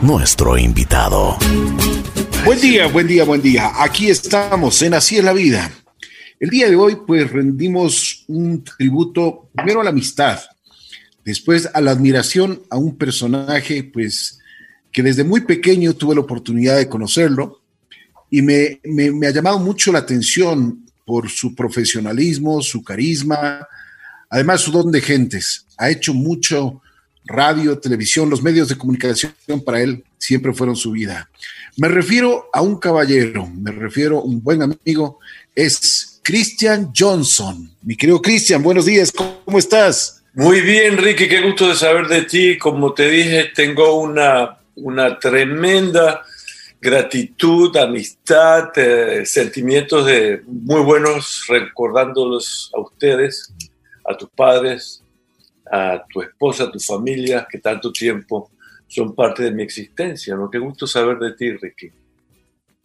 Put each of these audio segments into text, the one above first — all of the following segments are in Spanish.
nuestro invitado. Buen día, buen día, buen día. Aquí estamos en Así es la vida. El día de hoy, pues rendimos un tributo primero a la amistad, después a la admiración a un personaje, pues, que desde muy pequeño tuve la oportunidad de conocerlo y me, me ha llamado mucho la atención por su profesionalismo, su carisma, además su don de gentes. Ha hecho mucho radio, televisión, los medios de comunicación para él siempre fueron su vida. Me refiero a un caballero, me refiero a un buen amigo, es Christian Johnson. Mi querido Christian, buenos días, ¿cómo estás? Muy bien, Ricky, qué gusto de saber de ti. Como te dije, tengo una, una tremenda gratitud, amistad, eh, sentimientos de muy buenos recordándolos a ustedes, a tus padres, a tu esposa, a tu familia, que tanto tiempo son parte de mi existencia. ¿no? Qué gusto saber de ti, Ricky.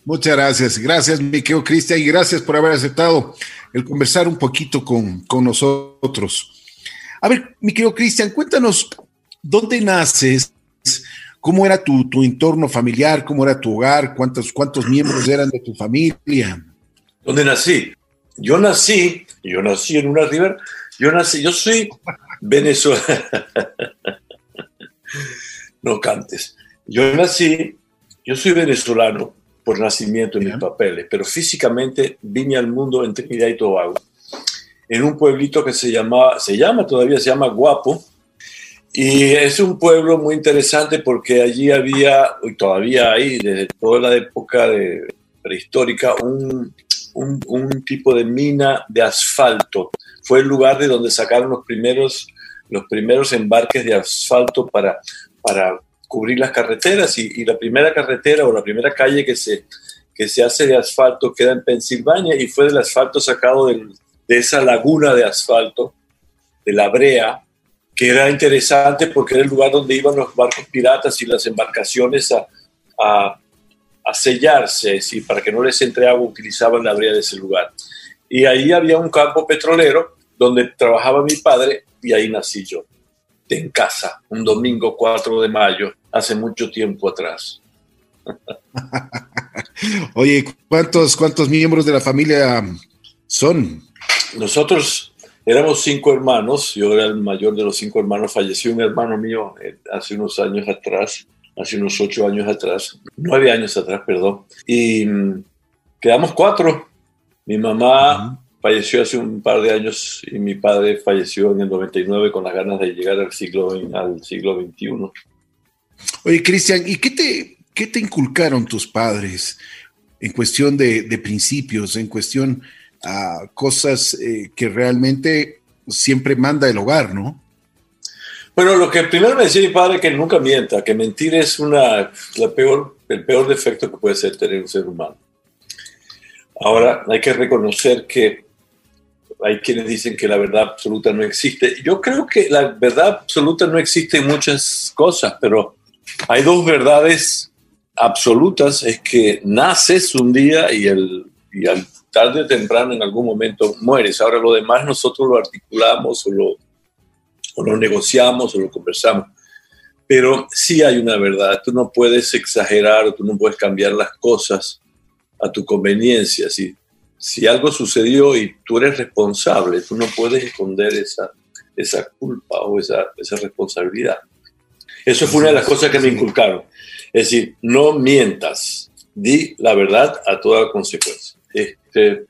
Muchas gracias. Gracias, mi querido Cristian, y gracias por haber aceptado el conversar un poquito con, con nosotros. A ver, mi querido Cristian, cuéntanos dónde naces, cómo era tu, tu, entorno familiar, cómo era tu hogar, cuántos, cuántos miembros eran de tu familia. ¿Dónde nací? Yo nací, yo nací en una river, yo nací, yo soy venezolano. no cantes. Yo nací, yo soy venezolano por nacimiento en mis papeles, pero físicamente vine al mundo en Trinidad y Tobago, en un pueblito que se llama, se llama todavía, se llama Guapo, y es un pueblo muy interesante porque allí había, y todavía hay, desde toda la época de, prehistórica, un, un, un, tipo de mina de asfalto. Fue el lugar de donde sacaron los primeros, los primeros embarques de asfalto para para cubrir las carreteras y, la primera carretera o la primera calle que se, que se hace de asfalto queda en Pensilvania y fue del asfalto sacado de esa laguna de asfalto, de la brea, que era interesante porque era el lugar donde iban los barcos piratas y las embarcaciones a, a, a sellarse, ¿sí? para que no les entre agua utilizaban la brea de ese lugar. Y ahí había un campo petrolero donde trabajaba mi padre y ahí nací yo en casa un domingo 4 de mayo, hace mucho tiempo atrás. Oye, ¿cuántos, ¿cuántos miembros de la familia son? Nosotros éramos cinco hermanos, yo era el mayor de los cinco hermanos, falleció un hermano mío eh, hace unos años atrás, hace unos ocho años atrás, nueve años atrás, perdón, y mm, quedamos cuatro. Mi mamá falleció hace un par de años y mi padre falleció en el 99 con las ganas de llegar al siglo, al siglo XXI. Oye, Cristian, ¿y qué te, qué te inculcaron tus padres en cuestión de, de principios, en cuestión a cosas eh, que realmente siempre manda el hogar, ¿no? Bueno, lo que primero me decía mi padre es que nunca mienta, que mentir es una, la peor, el peor defecto que puede ser tener un ser humano. Ahora hay que reconocer que hay quienes dicen que la verdad absoluta no existe. Yo creo que la verdad absoluta no existe en muchas cosas, pero hay dos verdades absolutas, es que naces un día y, el, y al tarde o temprano en algún momento mueres. Ahora lo demás nosotros lo articulamos o lo, o lo negociamos o lo conversamos. Pero sí hay una verdad, tú no puedes exagerar tú no puedes cambiar las cosas a tu conveniencia. Si si algo sucedió y tú eres responsable, tú no puedes esconder esa, esa culpa o esa, esa responsabilidad. Eso fue una de las cosas que me inculcaron. Es decir, no mientas, di la verdad a toda consecuencia. Este,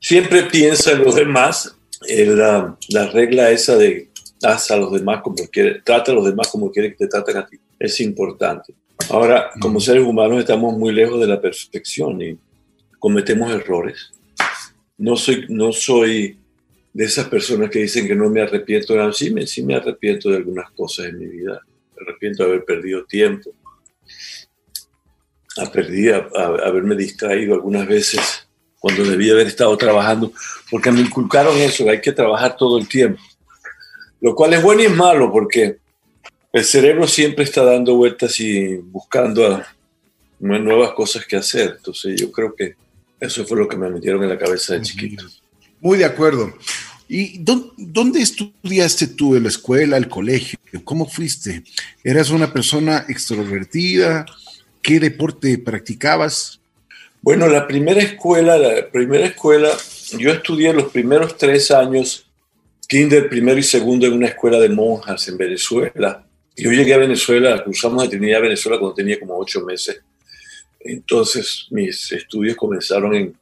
siempre piensa en los demás, la, la, regla esa de haz a los demás como quieres, trata a los demás como quieres que te traten a ti, es importante. Ahora, como seres humanos estamos muy lejos de la perfección y cometemos errores. No soy, no soy de esas personas que dicen que no me arrepiento. sí, me, sí me arrepiento de algunas cosas en mi vida. Me arrepiento de haber perdido tiempo. A a, haberme distraído algunas veces cuando debía haber estado trabajando, porque me inculcaron eso, hay que trabajar todo el tiempo. Lo cual es bueno y es malo, porque el cerebro siempre está dando vueltas y buscando nuevas cosas que hacer. Entonces yo creo que eso fue lo que me metieron en la cabeza de chiquito. Muy de acuerdo. ¿Y dónde estudiaste tú? ¿En la escuela, el colegio? ¿Cómo fuiste? ¿Eras una persona extrovertida? ¿Qué deporte practicabas? Bueno, la primera escuela, la primera escuela, yo estudié los primeros tres años, kinder, primero y segundo, en una escuela de monjas en Venezuela. Yo llegué a Venezuela, cruzamos de Trinidad a Venezuela cuando tenía como ocho meses. Entonces mis estudios comenzaron en,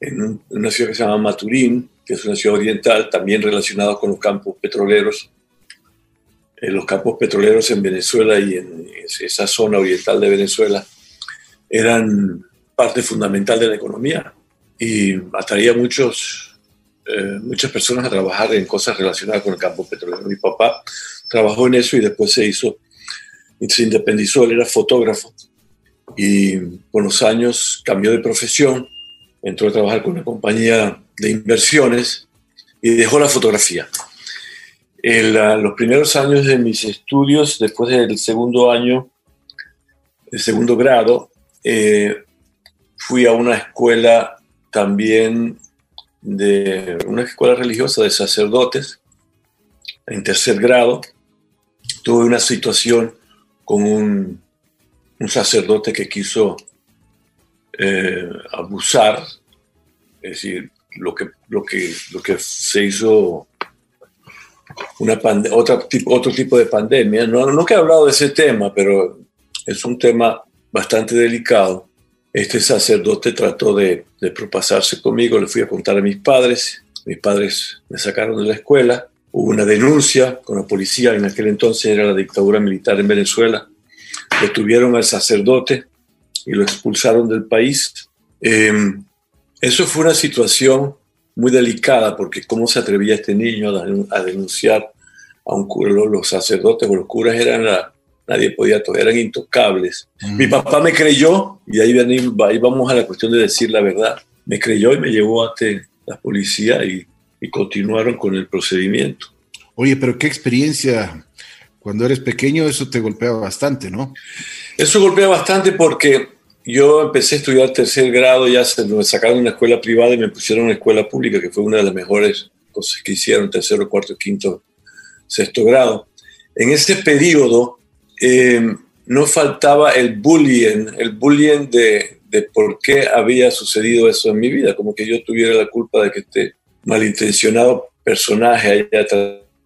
en una ciudad que se llama Maturín, que es una ciudad oriental, también relacionada con los campos petroleros. Eh, los campos petroleros en Venezuela y en esa zona oriental de Venezuela eran parte fundamental de la economía y atraía muchos, eh, muchas personas a trabajar en cosas relacionadas con el campo petrolero. Mi papá trabajó en eso y después se hizo, se independizó, él era fotógrafo y con los años cambió de profesión, entró a trabajar con una compañía de inversiones y dejó la fotografía. En los primeros años de mis estudios, después del segundo año, el segundo grado, eh, fui a una escuela también de una escuela religiosa de sacerdotes en tercer grado. Tuve una situación con un, un sacerdote que quiso eh, abusar, es decir, lo que, lo que, lo que se hizo una tipo, otro tipo de pandemia. No, no que he hablado de ese tema, pero es un tema bastante delicado. Este sacerdote trató de, de propasarse conmigo, le fui a contar a mis padres, mis padres me sacaron de la escuela, hubo una denuncia con la policía, en aquel entonces era la dictadura militar en Venezuela, detuvieron al sacerdote y lo expulsaron del país. Eh, eso fue una situación muy delicada porque cómo se atrevía este niño a, denunciar a un cura, los sacerdotes o los curas eran la, nadie podía, eran intocables. Mm. Mi papá me creyó y ahí, ahí vamos a la cuestión de decir la verdad. Me creyó y me llevó ante la policía y, y continuaron con el procedimiento. Oye, pero qué experiencia. Cuando eres pequeño eso te golpea bastante, ¿no? Eso golpea bastante porque yo empecé a estudiar tercer grado, ya se me sacaron de una escuela privada y me pusieron una escuela pública, que fue una de las mejores cosas que hicieron, tercero, cuarto, quinto, sexto grado. En ese periodo eh, no faltaba el bullying, el bullying de, de por qué había sucedido eso en mi vida, como que yo tuviera la culpa de que este malintencionado personaje haya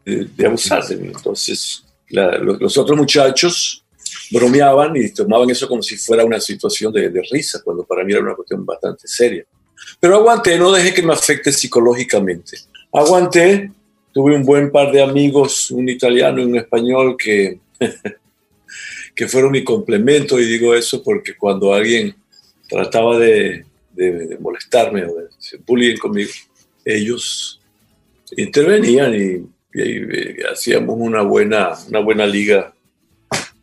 de, de abusar de mí. Entonces, los otros muchachos bromeaban y tomaban eso como si fuera una situación de, risa, cuando para mí era una cuestión bastante seria. Pero aguanté, no dejé que me afecte psicológicamente. Aguanté, tuve un buen par de amigos, un italiano y un español que, que fueron mi complemento y digo eso porque cuando alguien trataba de, molestarme o de bullying conmigo, ellos intervenían y, hacíamos una buena, una buena liga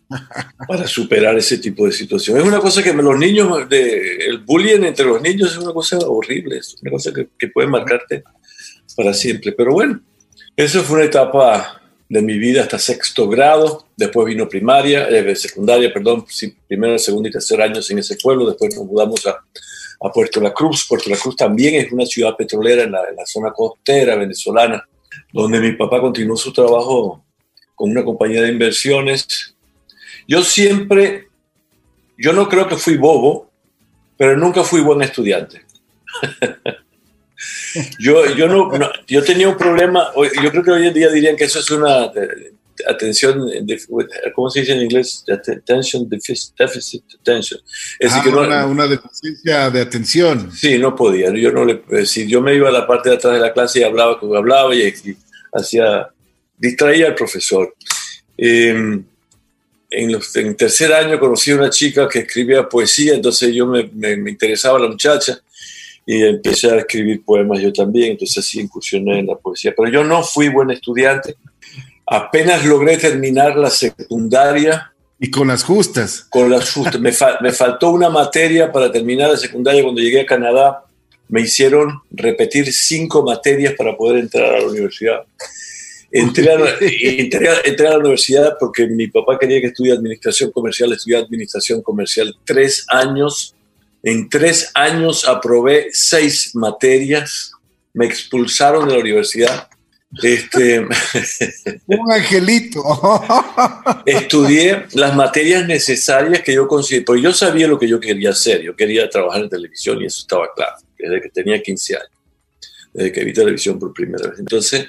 para superar ese tipo de situación. Es una cosa que los niños, de, el bullying entre los niños es una cosa horrible, es una cosa que, que puede marcarte para siempre. Pero bueno, eso fue una etapa de mi vida hasta sexto grado, después vino primaria, eh, secundaria, perdón, primero, segundo y tercer años en ese pueblo, después nos mudamos a, a Puerto La Cruz. Puerto La Cruz también es una ciudad petrolera en la, en la zona costera venezolana, donde mi papá continuó su trabajo con una compañía de inversiones yo siempre, yo no creo que fui bobo, pero nunca fui buen estudiante. yo, yo, no, yo tenía un problema, yo creo que hoy en día dirían que eso es una eh, atención, ¿cómo se dice en inglés? Attention deficit attention. Es ah, que una, una, deficiencia de atención. Sí, no podía. Yo no le, si yo me iba a la parte de atrás de la clase y hablaba como hablaba y, hacía, distraía al profesor. Eh, en, los, en, tercer año conocí a una chica que escribía poesía, entonces yo me, me, interesaba la muchacha y empecé a escribir poemas yo también, entonces así incursioné en la poesía. Pero yo no fui buen estudiante, apenas logré terminar la secundaria. Y con las justas. Con las justas. me, me faltó una materia para terminar la secundaria cuando llegué a Canadá. Me hicieron repetir cinco materias para poder entrar a la universidad. Entré a, la universidad porque mi papá quería que estudie administración comercial, estudié administración comercial tres años. En tres años aprobé seis materias me expulsaron de la universidad. Este, Un angelito. estudié las materias necesarias que yo consideré, porque yo sabía lo que yo quería hacer, yo quería trabajar en televisión y eso estaba claro, desde que tenía 15 años, desde que vi televisión por primera vez. Entonces,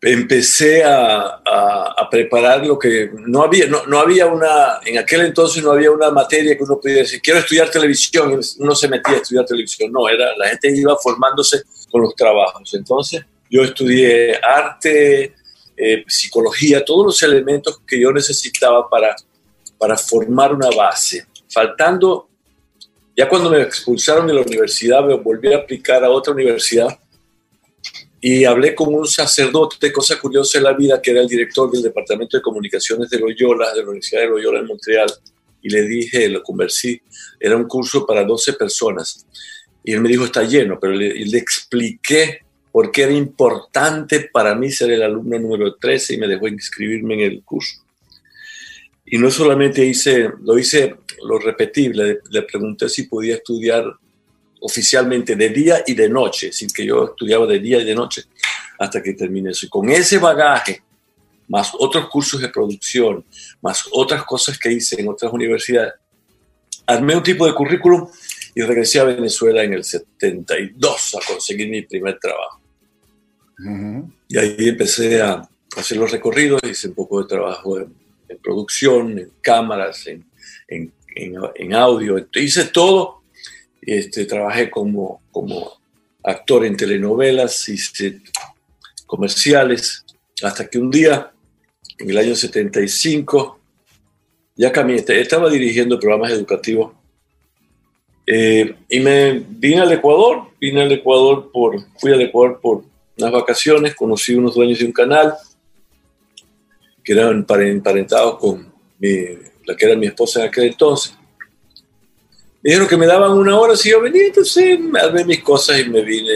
empecé a, a, a, preparar lo que no había, no, no, había una, en aquel entonces no había una materia que uno pudiera decir, quiero estudiar televisión, y uno se metía a estudiar televisión, no, era, la gente iba formándose con los trabajos. Entonces yo estudié arte, eh, psicología, todos los elementos que yo necesitaba para, para formar una base. Faltando, ya cuando me expulsaron de la universidad, me volví a aplicar a otra universidad y hablé con un sacerdote, cosa curiosa de la vida, que era el director del Departamento de Comunicaciones de Loyola, de la Universidad de Loyola en Montreal, y le dije, lo conversé, era un curso para 12 personas, y él me dijo, está lleno, pero le, le expliqué por qué era importante para mí ser el alumno número 13 y me dejó inscribirme en el curso. Y no solamente hice, lo hice, lo repetí, le, le pregunté si podía estudiar oficialmente de día y de noche, sin que yo estudiaba de día y de noche hasta que terminé eso. Y con ese bagaje, más otros cursos de producción, más otras cosas que hice en otras universidades, armé un tipo de currículum y regresé a Venezuela en el 72 a conseguir mi primer trabajo. Uh -huh. Y ahí empecé a hacer los recorridos, hice un poco de trabajo en, en producción, en cámaras, en, en, en audio, hice todo este, trabajé como, como actor en telenovelas, hice comerciales, hasta que un día, en el año 75, ya cambié, estaba dirigiendo programas educativos eh, y me vine al Ecuador, vine al Ecuador por, fui al Ecuador por unas vacaciones, conocí unos dueños de un canal que eran emparentados con mi, la que era mi esposa en aquel entonces. Me dijeron que me daban una hora si yo venía, entonces armé mis cosas y me vine.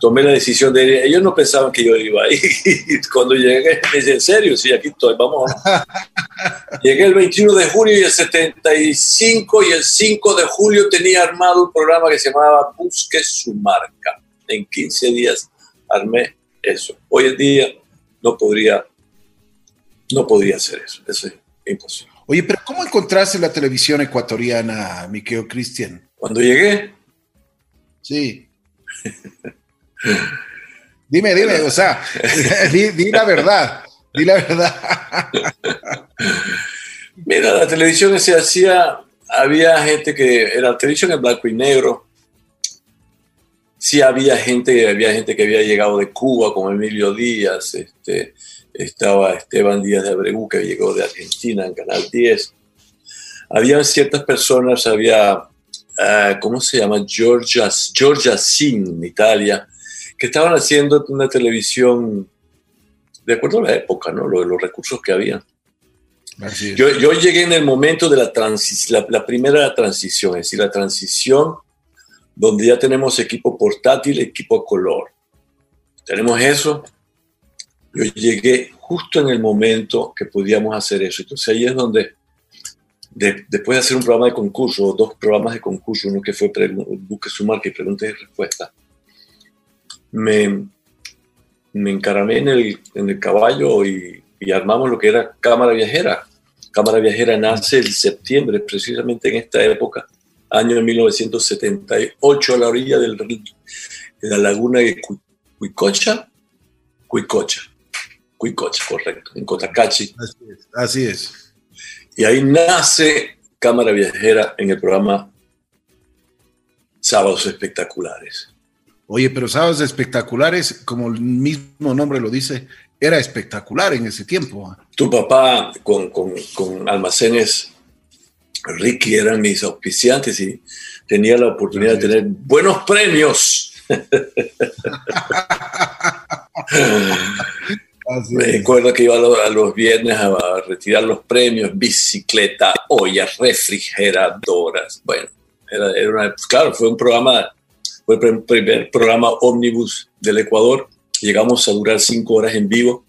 Tomé la decisión de ir. Ellos no pensaban que yo iba ahí. Y cuando llegué, me dije, en serio, sí, aquí estoy, vamos. Llegué el 21 de junio y el 75 y el 5 de julio tenía armado un programa que se llamaba Busque su marca. En 15 días armé eso. Hoy en día no podría, no podría hacer eso. Eso es imposible. Oye, pero ¿cómo encontraste la televisión ecuatoriana, mi querido Cristian? Cuando llegué. Sí. dime, dime, o sea, di, la verdad, di la verdad. Mira, la televisión se hacía, había gente que era televisión en blanco y negro. Sí había gente, había gente que había llegado de Cuba, como Emilio Díaz, este, estaba Esteban Díaz de Abreu, que llegó de Argentina en Canal 10. Había ciertas personas, había, uh, ¿cómo se llama? Georgia, Georgia Sin, en Italia, que estaban haciendo una televisión de acuerdo a la época, ¿no? Los, los recursos que había. Yo, yo, llegué en el momento de la, la, la primera transición, es decir, la transición donde ya tenemos equipo portátil, equipo color. Tenemos eso, yo llegué justo en el momento que podíamos hacer eso. Entonces ahí es donde, de, después de hacer un programa de concurso, dos programas de concurso, uno que fue Busque su marca y preguntas y respuestas, me, me encaramé en el, en el caballo y, y, armamos lo que era Cámara Viajera. Cámara Viajera nace en septiembre, precisamente en esta época, año 1978, a la orilla del, de la laguna de Cuicocha, Cuicocha. Cuicocha, correcto, en Cotacachi. Así es, así es. Y ahí nace Cámara Viajera en el programa Sábados Espectaculares. Oye, pero Sábados Espectaculares, como el mismo nombre lo dice, era espectacular en ese tiempo. Tu papá con, con, con almacenes Ricky eran mis auspiciantes y tenía la oportunidad de tener buenos premios. Recuerdo que iba a los viernes a retirar los premios, bicicleta, ollas, refrigeradoras. Bueno, era, era una, claro, fue un programa, el primer programa ómnibus del Ecuador. Llegamos a durar cinco horas en vivo.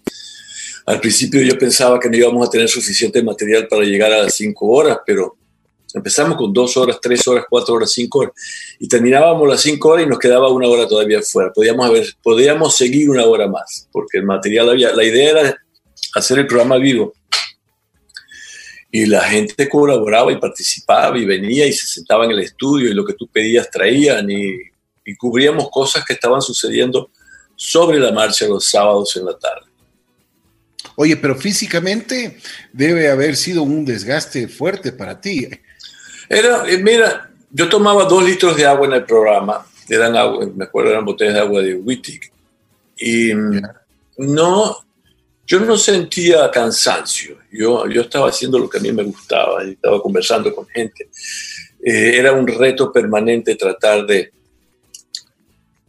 Al principio yo pensaba que no íbamos a tener suficiente material para llegar a las cinco horas, pero Empezamos con dos horas, tres horas, cuatro horas, cinco horas. Y terminábamos las cinco horas y nos quedaba una hora todavía fuera. Podíamos, haber, podíamos seguir una hora más, porque el material había. La idea era hacer el programa vivo. Y la gente colaboraba y participaba y venía y se sentaba en el estudio y lo que tú pedías traían y, y cubríamos cosas que estaban sucediendo sobre la marcha los sábados en la tarde. Oye, pero físicamente debe haber sido un desgaste fuerte para ti. Era, eh, mira, yo tomaba dos litros de agua en el programa, eran agua, me acuerdo eran botellas de agua de Wittig, y no, yo no sentía cansancio, yo, yo estaba haciendo lo que a mí me gustaba, estaba conversando con gente. Eh, era un reto permanente tratar de,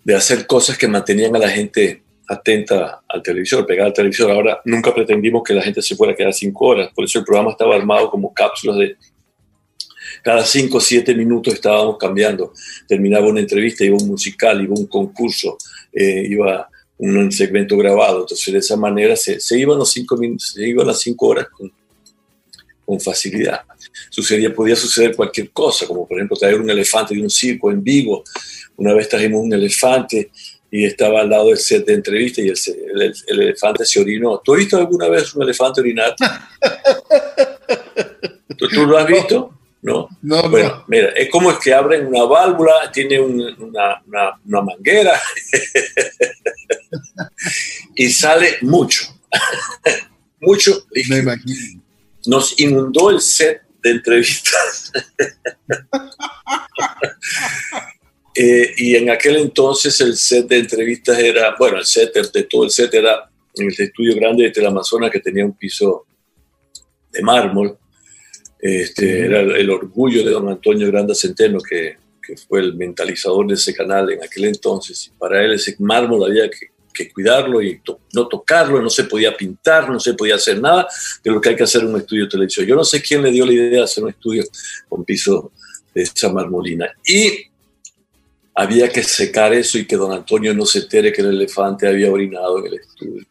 de hacer cosas que mantenían a la gente atenta al televisor, pegada al televisor. Ahora nunca pretendimos que la gente se fuera a quedar cinco horas, por eso el programa estaba armado como cápsulas de cada cinco o siete minutos estábamos cambiando. Terminaba una entrevista, iba un musical, iba un concurso, eh, iba un segmento grabado. Entonces de esa manera se, iban los cinco minutos, se iban las cinco horas con, con facilidad. Sucedía, podía suceder cualquier cosa, como por ejemplo traer un elefante de un circo en vivo. Una vez trajimos un elefante y estaba al lado del set de entrevista y el, elefante se orinó. ¿Tú has visto alguna vez un elefante orinar? ¿Tú, lo has visto? No. no bueno, mira, es como es que abren una válvula, tiene una, una, manguera y sale mucho. mucho. Me imagino. Nos inundó el set de entrevistas. Eh, y en aquel entonces el set de entrevistas era, bueno, el set de todo el set era en el estudio grande de Teleamazonas que tenía un piso de mármol. Este, era el, orgullo de don Antonio Granda Centeno, que, que, fue el mentalizador de ese canal en aquel entonces. Y para él ese mármol había que, que cuidarlo y no tocarlo, no se podía pintar, no se podía hacer nada de lo que hay que hacer en un estudio de televisión. Yo no sé quién le dio la idea de hacer un estudio con piso de esa marmolina. Y había que secar eso y que don Antonio no se entere que el elefante había orinado en el estudio.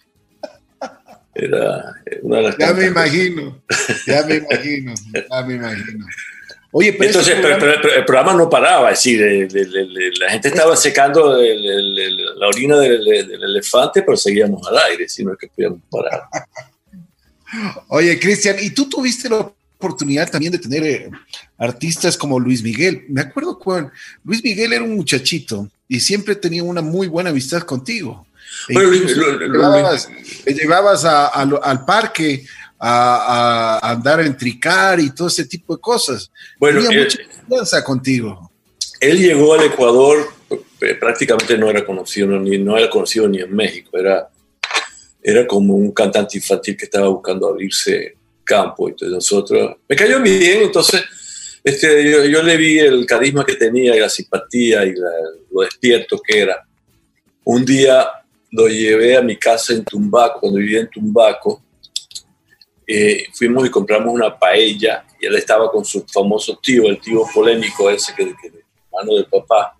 Era una de las Ya me imagino, ya me imagino, ya me imagino. Oye, pero Entonces, el programa no paraba, es decir, la gente estaba secando la orina del, elefante, pero seguíamos al aire, sino que podíamos parar. Oye, Cristian, ¿y tú tuviste la oportunidad también de tener eh, artistas como Luis Miguel. Me acuerdo cuando Luis Miguel era un muchachito y siempre tenía una muy buena amistad contigo. E le llevabas, al parque a, andar a entricar y todo ese tipo de cosas. Bueno, tenía mucha confianza contigo. Él llegó al Ecuador, eh, prácticamente no era conocido ni no era conocido ni en México, era era como un cantante infantil que estaba buscando abrirse campo. Entonces nosotros, me cayó bien, entonces este, yo, le vi el carisma que tenía y la simpatía y lo despierto que era. Un día lo llevé a mi casa en Tumbaco, cuando vivía en Tumbaco. Eh, fuimos y compramos una paella y él estaba con su famoso tío, el tío polémico ese que, que hermano del papá.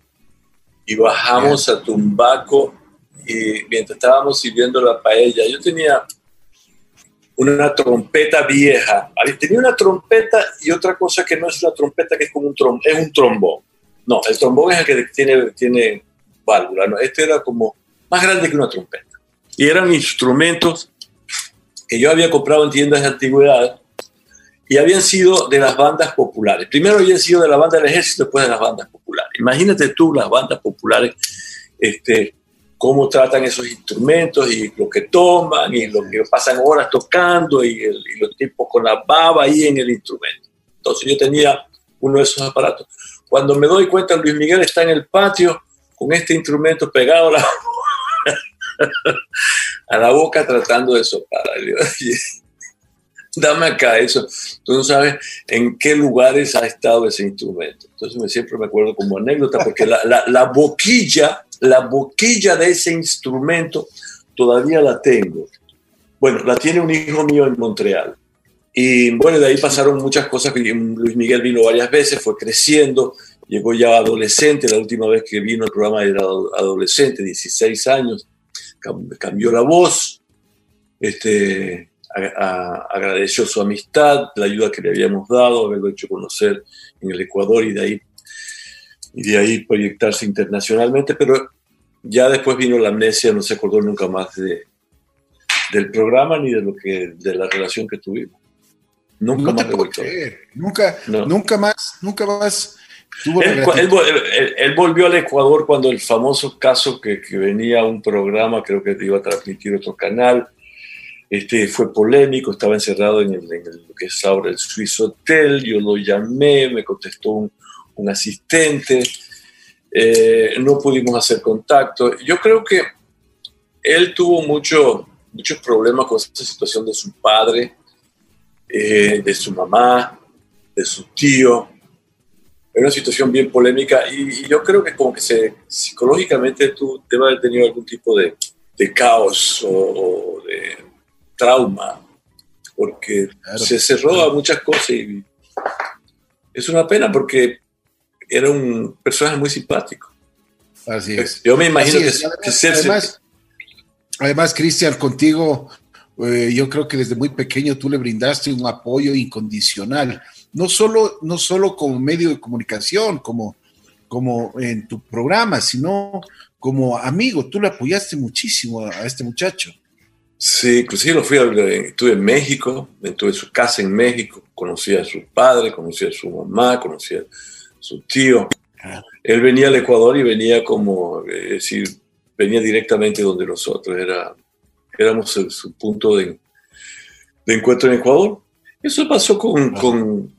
Y bajamos a Tumbaco y mientras estábamos sirviendo la paella, yo tenía una trompeta vieja. Tenía una trompeta y otra cosa que no es una trompeta, que es como un trombón, es un trombón. No, el trombón es el que tiene, tiene válvula. ¿no? Este era como más grande que una trompeta. Y eran instrumentos que yo había comprado en tiendas de antigüedad y habían sido de las bandas populares. Primero habían sido de la banda del ejército, después de las bandas populares. Imagínate tú las bandas populares este, cómo tratan esos instrumentos y lo que toman y lo que pasan horas tocando y, los tipos con la baba ahí en el instrumento. Entonces yo tenía uno de esos aparatos. Cuando me doy cuenta, Luis Miguel está en el patio con este instrumento pegado a la, a la boca tratando de soplar. Dame acá eso. Tú no sabes en qué lugares ha estado ese instrumento. Entonces me, siempre me acuerdo como anécdota porque la, la, la boquilla la boquilla de ese instrumento todavía la tengo. Bueno, la tiene un hijo mío en Montreal. Y bueno, de ahí pasaron muchas cosas. Luis Miguel vino varias veces, fue creciendo, llegó ya adolescente. La última vez que vino el programa era adolescente, 16 años. Cambió la voz. Este, agradeció su amistad, la ayuda que le habíamos dado, haberlo hecho conocer en el Ecuador y de ahí, y de ahí proyectarse internacionalmente, pero ya después vino la amnesia, no se acordó nunca más de, del programa ni de, lo que, de la relación que tuvimos. Nunca más Nunca, nunca más, nunca más. Él, volvió al Ecuador cuando el famoso caso que, que, venía un programa, creo que iba a transmitir otro canal, este, fue polémico, estaba encerrado en, el, lo que es ahora el Swiss Hotel, yo lo llamé, me contestó un, un asistente, eh, no pudimos hacer contacto. Yo creo que él tuvo mucho, muchos problemas con esa situación de su padre, eh, de su mamá, de su tío. Era una situación bien polémica y, yo creo que como que se, psicológicamente tú debes haber tenido algún tipo de, de caos o de trauma, porque se cerró a muchas cosas y es una pena porque era un personaje muy simpático. Así es. Yo me imagino que, además, además, Cristian, contigo, eh, yo creo que desde muy pequeño tú le brindaste un apoyo incondicional, no solo, no solo como medio de comunicación, como, como en tu programa, sino como amigo, tú le apoyaste muchísimo a este muchacho. Sí, inclusive lo fui a, estuve en México, estuve en su casa en México, conocí a su padre, conocí a su mamá, conocí a su tío. Él venía al Ecuador y venía como, es decir, venía directamente donde nosotros, era, éramos su, punto de, encuentro en Ecuador. Eso pasó con,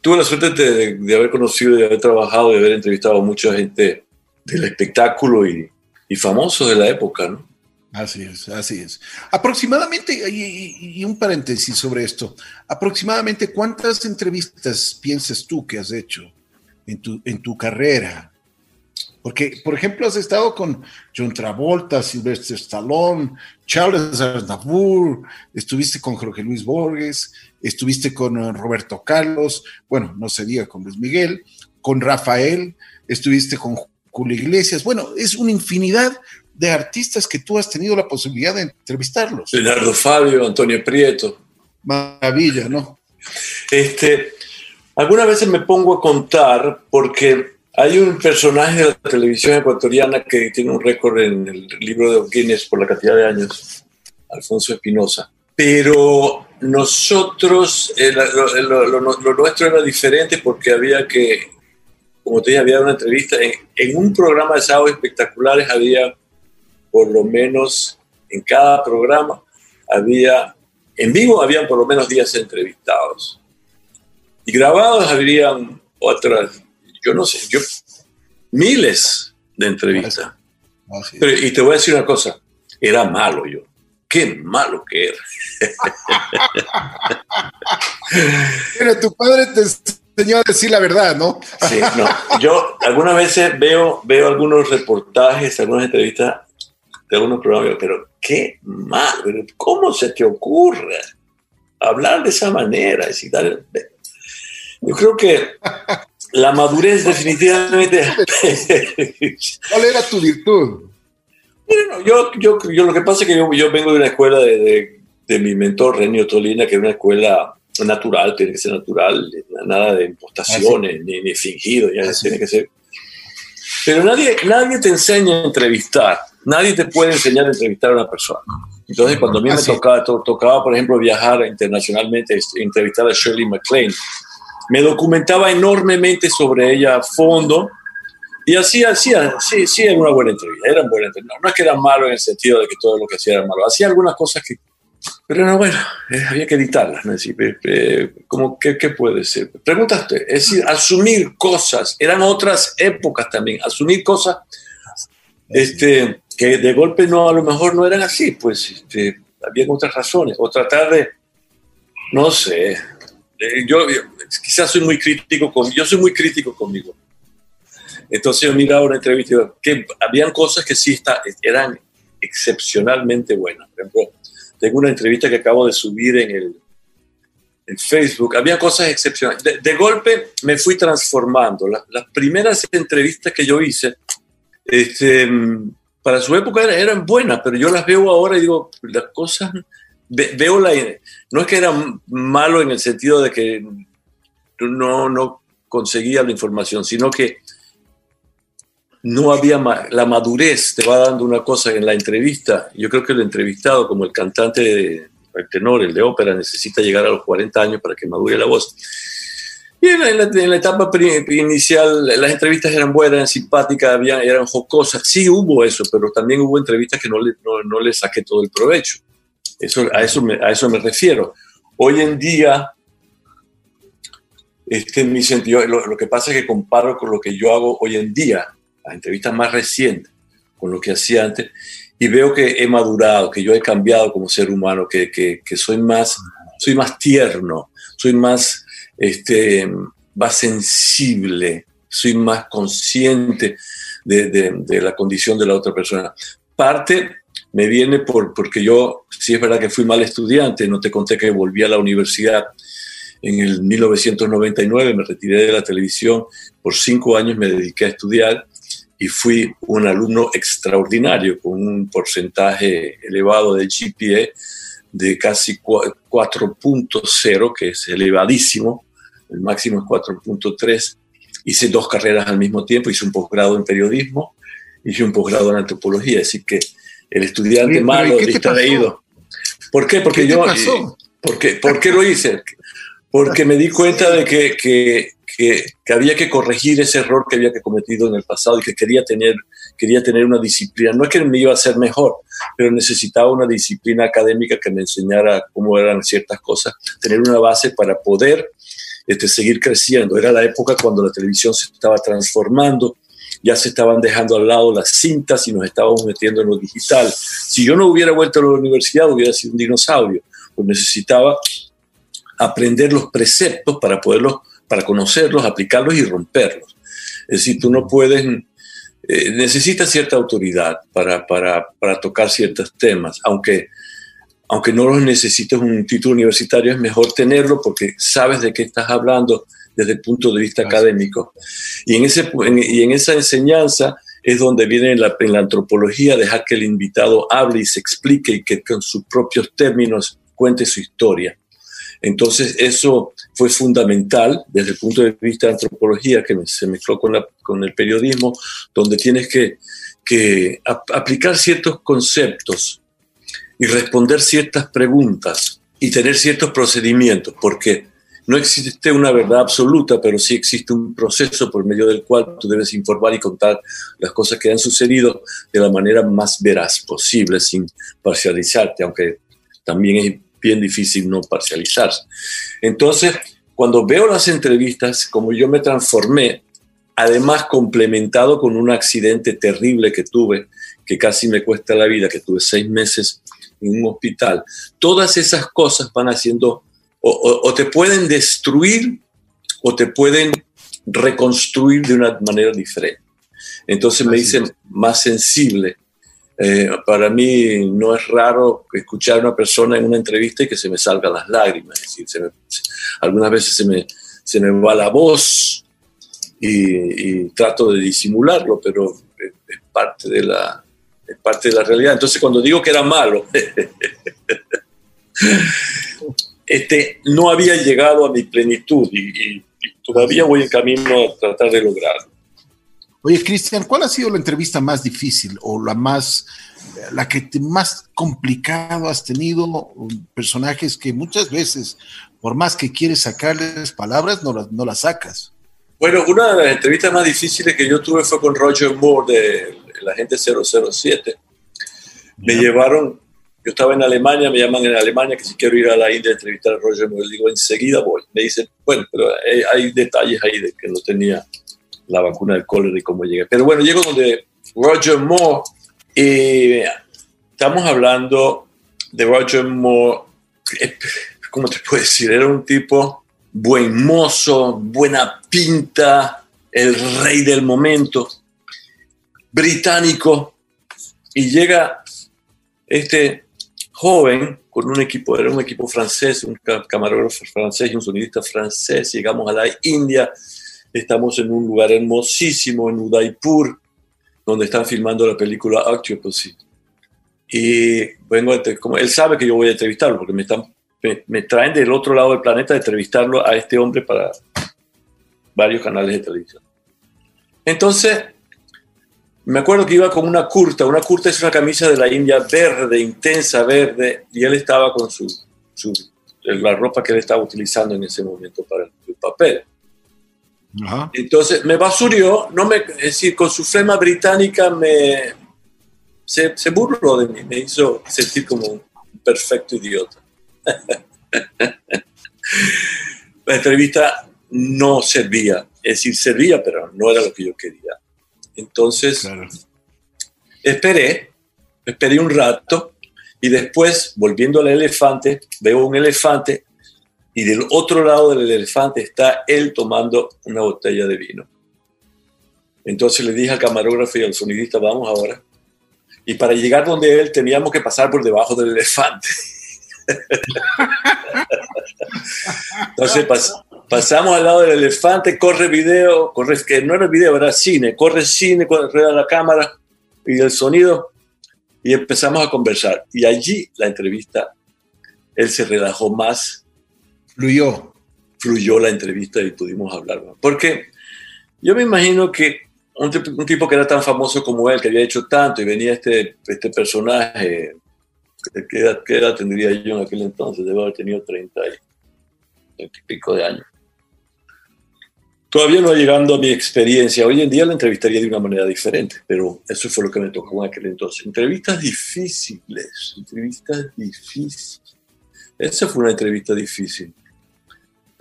tuve la suerte de, haber conocido, de haber trabajado, de haber entrevistado a mucha gente del espectáculo y, y famosos de la época, ¿no? Así es, así es. Aproximadamente, y, un paréntesis sobre esto, aproximadamente cuántas entrevistas piensas tú que has hecho en tu, en tu carrera? Porque, por ejemplo, has estado con John Travolta, Sylvester Stallone, Charles Aznavour, estuviste con Jorge Luis Borges, estuviste con eh, Roberto Carlos, bueno, no se diga con Luis Miguel, con Rafael, estuviste con Julio Iglesias. Bueno, es una infinidad de artistas que tú has tenido la posibilidad de entrevistarlos. Leonardo Fabio, Antonio Prieto. Maravilla, ¿no? Este, algunas veces me pongo a contar porque hay un personaje de la televisión ecuatoriana que tiene un récord en el libro de Guinness por la cantidad de años, Alfonso Espinosa. Pero nosotros, eh, lo, nuestro era diferente porque había que, como te dije, había una entrevista, en, en un programa de sábados espectaculares había por lo menos en cada programa había, en vivo habían por lo menos 10 entrevistados. Y grabados habrían otras, yo no sé, yo, miles de entrevistas. y te voy a decir una cosa, era malo yo. Qué malo que era. Pero tu padre te enseñó a decir la verdad, ¿no? Sí, no. Yo algunas veces veo, veo algunos reportajes, algunas entrevistas de algunos programas, pero qué mal, ¿cómo se te ocurre hablar de esa manera? Yo creo que la madurez definitivamente... ¿Cuál era tu virtud? Yo, yo, yo, lo que pasa es que yo, yo vengo de una escuela de, de, mi mentor, Renio Tolina, que es una escuela natural, tiene que ser natural, nada de impostaciones, ah, ni, ni, fingido, ya ah, tiene que ser. Pero nadie, nadie te enseña a entrevistar nadie te puede enseñar a entrevistar a una persona. Entonces, cuando a mí me tocaba, tocaba, por ejemplo, viajar internacionalmente, entrevistar a Shirley MacLaine, me documentaba enormemente sobre ella a fondo y hacía, hacía, sí, sí, era una buena entrevista, era buena entrevista. No, es que era malo en el sentido de que todo lo que hacía era malo, hacía algunas cosas que, pero no, bueno, eh, había que editarlas, ¿no? decir, eh, eh, como, ¿qué, ¿qué, puede ser? Pregúntate, es decir, asumir cosas, eran otras épocas también, asumir cosas, este, que de golpe no, a lo mejor no eran así, pues este, había otras razones, o tratar de, no sé, eh, yo, quizás soy muy crítico con, yo soy muy crítico conmigo. Entonces yo miraba una entrevista y que habían cosas que sí está, eran excepcionalmente buenas. Por ejemplo, tengo una entrevista que acabo de subir en el en Facebook, había cosas excepcionales. De, golpe me fui transformando. las primeras entrevistas que yo hice, este, para su época eran buenas, pero yo las veo ahora y digo, las cosas veo la... No es que era malo en el sentido de que no, no conseguía la información, sino que no había la madurez, te va dando una cosa en la entrevista. Yo creo que el entrevistado, como el cantante, el tenor, el de ópera, necesita llegar a los 40 años para que madure la voz. Y en la, etapa inicial las entrevistas eran buenas, eran simpáticas, había, eran jocosas. Sí hubo eso, pero también hubo entrevistas que no le, no, le saqué todo el provecho. Eso, a, eso me, a eso me refiero. Hoy en día, este, mi sentido, lo, que pasa es que comparo con lo que yo hago hoy en día, las entrevistas más recientes, con lo que hacía antes, y veo que he madurado, que yo he cambiado como ser humano, que, que, que soy, más, soy más tierno, soy más este, más sensible, soy más consciente de, de, la condición de la otra persona. Parte me viene por, porque yo, si es verdad que fui mal estudiante, no te conté que volví a la universidad en el 1999, me retiré de la televisión, por cinco años me dediqué a estudiar y fui un alumno extraordinario con un porcentaje elevado de GPA de casi 4.0, que es elevadísimo, el máximo es 4.3. Hice dos carreras al mismo tiempo, hice un posgrado en periodismo, hice un posgrado en antropología, así que el estudiante malo, distraído. ¿Por qué? Porque yo... ¿por, qué, ¿Por qué lo hice? Porque me di cuenta de que, que, que, que, había que corregir ese error que había cometido en el pasado y que quería tener, quería tener una disciplina. No es que me iba a ser mejor, pero necesitaba una disciplina académica que me enseñara cómo eran ciertas cosas, tener una base para poder este, seguir creciendo. Era la época cuando la televisión se estaba transformando, ya se estaban dejando al lado las cintas y nos estábamos metiendo en lo digital. Si yo no hubiera vuelto a la universidad, hubiera sido un dinosaurio, pues necesitaba aprender los preceptos para poderlos, para conocerlos, aplicarlos y romperlos. Es decir, tú no puedes, eh, necesitas cierta autoridad para, para, para tocar ciertos temas, aunque aunque no los necesites un título universitario, es mejor tenerlo porque sabes de qué estás hablando desde el punto de vista académico. Y en, ese, y en esa enseñanza es donde viene en la, en la antropología dejar que el invitado hable y se explique y que con sus propios términos cuente su historia. Entonces eso fue fundamental desde el punto de vista de antropología que se mezcló con, el periodismo, donde tienes que, que aplicar ciertos conceptos y responder ciertas preguntas y tener ciertos procedimientos, porque no existe una verdad absoluta, pero sí existe un proceso por medio del cual tú debes informar y contar las cosas que han sucedido de la manera más veraz posible, sin parcializarte, aunque también es bien difícil no parcializarse. Entonces, cuando veo las entrevistas, como yo me transformé, además complementado con un accidente terrible que tuve, que casi me cuesta la vida, que tuve seis meses en un hospital. Todas esas cosas van haciendo, o, te pueden destruir o te pueden reconstruir de una manera diferente. Entonces me dicen más sensible. Eh, para mí no es raro escuchar a una persona en una entrevista y que se me salgan las lágrimas. Es decir, algunas veces se me, se me va la voz y, y trato de disimularlo, pero es parte de la, es parte de la realidad. Entonces, cuando digo que era malo, este, no había llegado a mi plenitud y, todavía voy en camino a tratar de lograrlo. Oye, Cristian, ¿cuál ha sido la entrevista más difícil o la más, la que más complicado has tenido? Personajes que muchas veces, por más que quieres sacarles palabras, no las, no las sacas. Bueno, una de las entrevistas más difíciles que yo tuve fue con Roger Moore de la gente 007. Me llevaron, yo estaba en Alemania, me llaman en Alemania que si quiero ir a la India a entrevistar a Roger Moore, digo, enseguida voy. Me dicen, bueno, pero hay, detalles ahí de que no tenía la vacuna del cólera y cómo llegué. Pero bueno, llego donde Roger Moore, y estamos hablando de Roger Moore, ¿cómo te puedo decir? Era un tipo buen mozo, buena pinta, el rey del momento británico y llega este joven con un equipo, era un equipo francés, un camarógrafo francés y un sonidista francés, llegamos a la India, estamos en un lugar hermosísimo en Udaipur, donde están filmando la película Octopussy. y vengo, como él sabe que yo voy a entrevistarlo, porque me, están, me, traen del otro lado del planeta a entrevistarlo a este hombre para varios canales de televisión. Entonces, me acuerdo que iba con una curta, una curta es una camisa de la India verde, intensa verde, y él estaba con su, su la ropa que él estaba utilizando en ese momento para el papel. Entonces me basurió, no me, es decir, con su flema británica me, se, se burló de mí, me hizo sentir como un perfecto idiota. La entrevista no servía, es decir, servía, pero no era lo que yo quería. Entonces, esperé, esperé un rato y después, volviendo al elefante, veo un elefante y del otro lado del elefante está él tomando una botella de vino. Entonces le dije al camarógrafo y al sonidista, vamos ahora. Y para llegar donde él teníamos que pasar por debajo del elefante. Entonces pasamos al lado del elefante, corre video, corre, que no era video, era cine, corre cine, corre la cámara y el sonido y empezamos a conversar. Y allí la entrevista, él se relajó más. Fluyó. Fluyó la entrevista y pudimos hablar. Porque yo me imagino que un, tipo que era tan famoso como él, que había hecho tanto y venía este, este personaje, ¿qué edad, ¿qué edad, tendría yo en aquel entonces? Debo haber tenido 30 y pico de años. Todavía no llegando a mi experiencia. Hoy en día la entrevistaría de una manera diferente, pero eso fue lo que me tocó en aquel entonces. Entrevistas difíciles, entrevistas difíciles. Esa fue una entrevista difícil.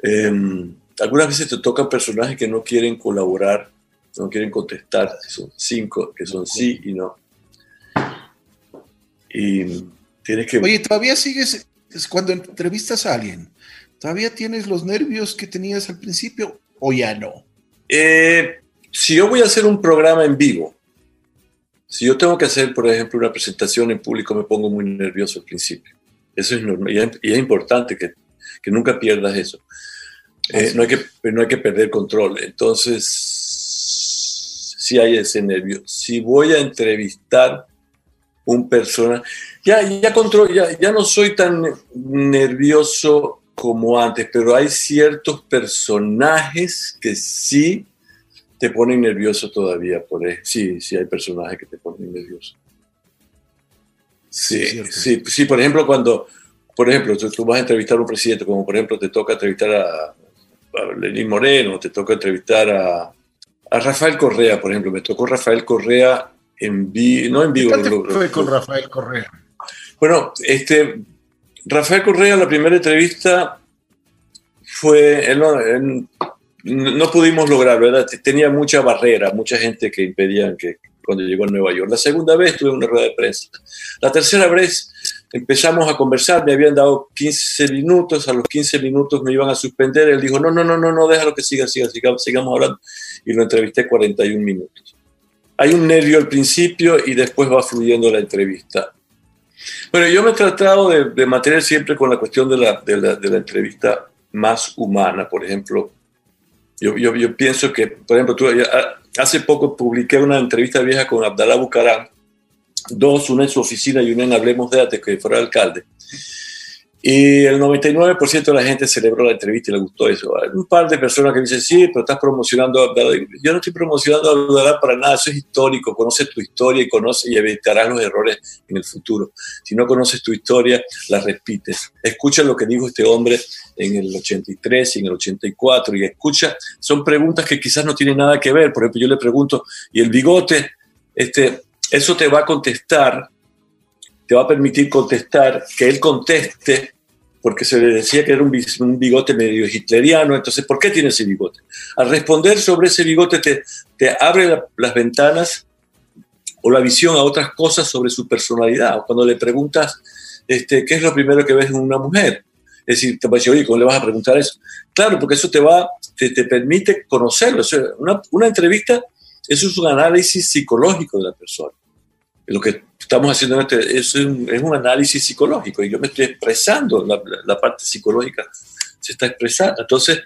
Em, algunas veces te tocan personajes que no quieren colaborar, no quieren contestar, son cinco, que son sí y no. Y tienes que... Oye, todavía sigues, cuando entrevistas a alguien, ¿todavía tienes los nervios que tenías al principio o ya no? Eh, si yo voy a hacer un programa en vivo, si yo tengo que hacer, por ejemplo, una presentación en público, me pongo muy nervioso al principio. Eso es normal y es importante que, que nunca pierdas eso. Eh, no, hay que, no hay que perder control. Entonces, si hay ese nervio. Si voy a entrevistar un persona, ya, ya, control, ya, ya no soy tan nervioso como antes, pero hay ciertos personajes que sí te ponen nervioso todavía. Por Sí, sí hay personajes que te ponen nervioso. Sí, sí, sí, por ejemplo, cuando, por ejemplo, tú, vas a entrevistar a un presidente, como por ejemplo te toca entrevistar a, Lenín Moreno, te toca entrevistar a, a, Rafael Correa, por ejemplo, me tocó Rafael Correa en vivo, no en vivo. ¿Qué fue con Rafael Correa? Bueno, este, Rafael Correa, la primera entrevista fue, no, pudimos lograr, ¿verdad? Tenía mucha barrera, mucha gente que impedían que cuando llegó a Nueva York. La segunda vez tuve una rueda de prensa. La tercera vez empezamos a conversar, me habían dado 15 minutos, a los 15 minutos me iban a suspender, él dijo, no, no, no, no, no, déjalo que siga, siga, sigamos, sigamos hablando. Y lo entrevisté 41 minutos. Hay un nervio al principio y después va fluyendo la entrevista. Bueno, yo me he tratado de, mantener siempre con la cuestión de la, de la, entrevista más humana, por ejemplo. Yo, yo, yo, pienso que, por ejemplo, tú, hace poco publiqué una entrevista vieja con Abdalá Bucaram, dos, una en su oficina y una en Hablemos de Arte, que fuera alcalde. Y el 99% de la gente celebró la entrevista y le gustó eso. Hay un par de personas que dicen, sí, pero estás promocionando a Yo no estoy promocionando a Abdalá para nada, eso es histórico. Conoces tu historia y conoce y evitarás los errores en el futuro. Si no conoces tu historia, la repites. Escucha lo que dijo este hombre en el 83 y en el 84 y escucha, son preguntas que quizás no tienen nada que ver. Por ejemplo, yo le pregunto, ¿y el bigote? Este, eso te va a contestar te va a permitir contestar, que él conteste, porque se le decía que era un, bigote medio hitleriano, entonces, ¿por qué tiene ese bigote? Al responder sobre ese bigote te, te abre las ventanas o la visión a otras cosas sobre su personalidad. Cuando le preguntas, este, ¿qué es lo primero que ves en una mujer? Es decir, te va a decir, oye, ¿cómo le vas a preguntar eso? Claro, porque eso te va, te, te permite conocerlo. una, una entrevista, eso es un análisis psicológico de la persona. Lo que estamos haciendo este, es, un, es un análisis psicológico y yo me estoy expresando, la, la, parte psicológica se está expresando. Entonces,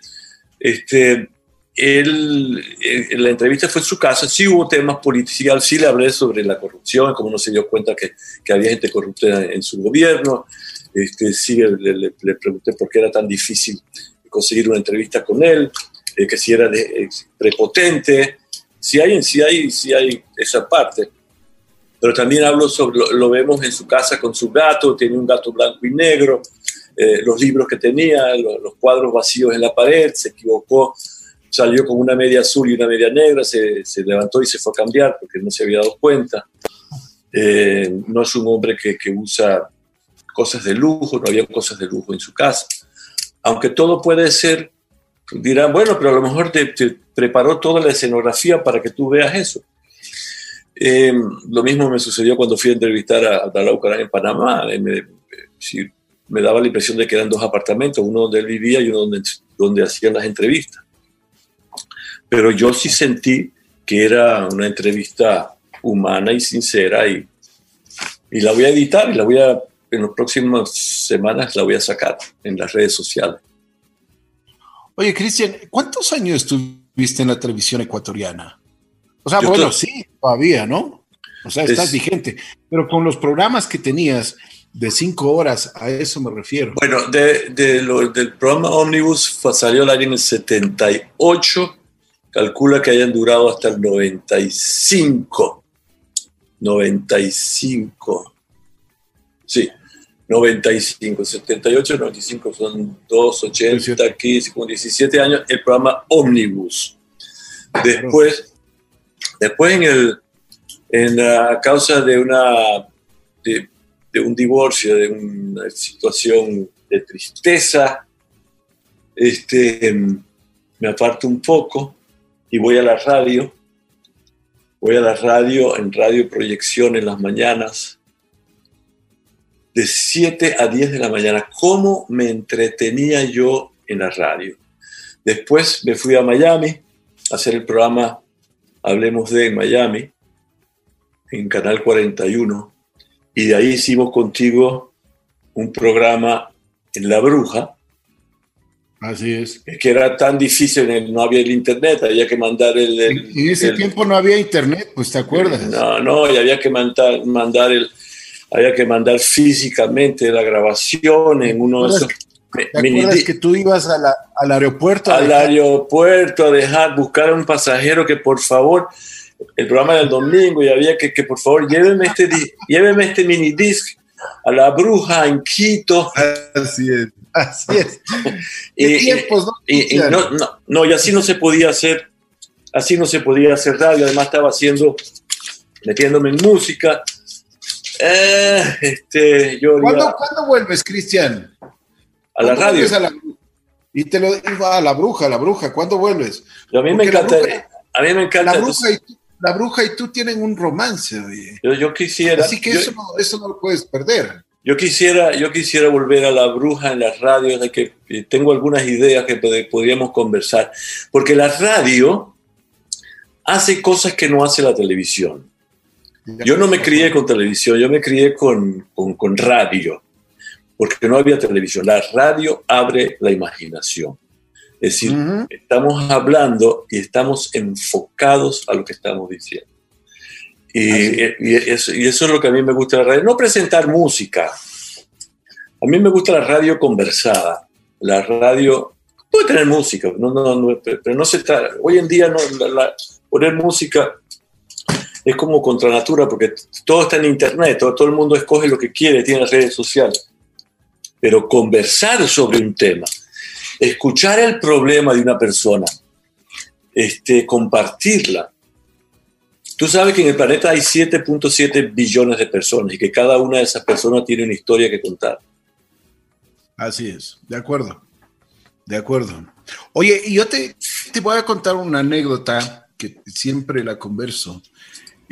este, él, eh, la entrevista fue en su casa, sí hubo temas políticos, sí le hablé sobre la corrupción, cómo no se dio cuenta que, que había gente corrupta en, su gobierno, este, sí le, le, pregunté por qué era tan difícil conseguir una entrevista con él, eh, que si era de, eh, prepotente, si hay, si, hay, si hay esa parte. Pero también hablo sobre, lo, vemos en su casa con su gato, tiene un gato blanco y negro, los libros que tenía, los cuadros vacíos en la pared, se equivocó salió con una media azul y una media negra, se, levantó y se fue a cambiar porque no se había dado cuenta. Eh, no es un hombre que, usa cosas de lujo, no había cosas de lujo en su casa. Aunque todo puede ser, dirán, bueno, pero a lo mejor te, preparó toda la escenografía para que tú veas eso. Eh, lo mismo me sucedió cuando fui a entrevistar a, a en Panamá. Eh, me, me daba la impresión de que eran dos apartamentos, uno donde él vivía y uno donde, donde hacían las entrevistas pero yo sí sentí que era una entrevista humana y sincera y, y la voy a editar y la voy a, en las próximas semanas la voy a sacar en las redes sociales. Oye, Cristian, ¿cuántos años estuviste en la televisión ecuatoriana? O sea, bueno, sí, todavía, ¿no? O sea, estás vigente, pero con los programas que tenías de cinco horas, a eso me refiero. Bueno, de, de lo, del programa Omnibus salió al aire en el 78 calcula que hayan durado hasta el 95. 95. Sí, 95, 78, 95 son 2, 80, 15, como 17 años, el programa Omnibus. Después, después en, el, en la causa de, una, de, de un divorcio, de una situación de tristeza, este, me aparto un poco y voy a la radio, voy a la radio, en radio proyección en las mañanas, de 7 a 10 de la mañana. ¿Cómo me entretenía yo en la radio? Después me fui a Miami a hacer el programa Hablemos de Miami, en Canal 41, y de ahí hicimos contigo un programa en La Bruja, Así es. Que era tan difícil, no había el internet, había que mandar el... en ese tiempo no había internet, pues te acuerdas. No, no, y había que mandar, mandar el... Había que mandar físicamente la grabación en uno de esos... ¿Te acuerdas que tú ibas al aeropuerto? Al aeropuerto a dejar, buscar a un pasajero que por favor, el programa del domingo y había que, que por favor lléveme este, lléveme este mini disc a la bruja en Quito. Así es. Así es. y, tiempos, ¿no? Y, no, no, y así no se podía hacer, así no se podía hacer radio. Además estaba haciendo, metiéndome en música. Eh, este, yo ¿Cuándo, vuelves, Cristian? A la radio. y te lo digo a la bruja, a la bruja, ¿cuándo vuelves? a mí me encanta. a mí me encanta. La bruja, y tú, la bruja y tú tienen un romance, oye. Yo, yo quisiera. Así que eso, no, eso no lo puedes perder. Yo quisiera, yo quisiera volver a la bruja en las radios, de que tengo algunas ideas que podríamos conversar, porque la radio hace cosas que no hace la televisión. Yo no me crié con televisión, yo me crié con, con, radio, porque no había televisión. La radio abre la imaginación. Es decir, estamos hablando y estamos enfocados a lo que estamos diciendo. Y, eso, es lo que a mí me gusta de la radio. No presentar música. A mí me gusta la radio conversada. La radio puede tener música, no, no, pero no se está. Hoy en día no, poner música es como contra natura porque todo está en internet, todo, todo el mundo escoge lo que quiere, tiene redes sociales. Pero conversar sobre un tema, escuchar el problema de una persona, este, compartirla, Tú sabes que en el planeta hay 7.7 billones de personas y que cada una de esas personas tiene una historia que contar. Así es, de acuerdo, de acuerdo. Oye, yo te, te voy a contar una anécdota que siempre la converso.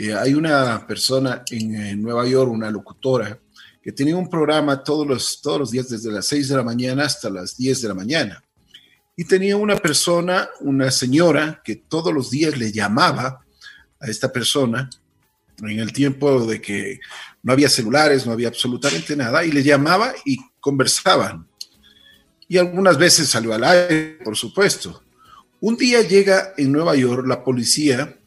Eh, hay una persona en, Nueva York, una locutora, que tenía un programa todos los, todos los días desde las 6 de la mañana hasta las 10 de la mañana. Y tenía una persona, una señora, que todos los días le llamaba a esta persona en el tiempo de que no había celulares, no había absolutamente nada, y le llamaba y conversaban. Y algunas veces salió al aire, por supuesto. Un día llega en Nueva York la policía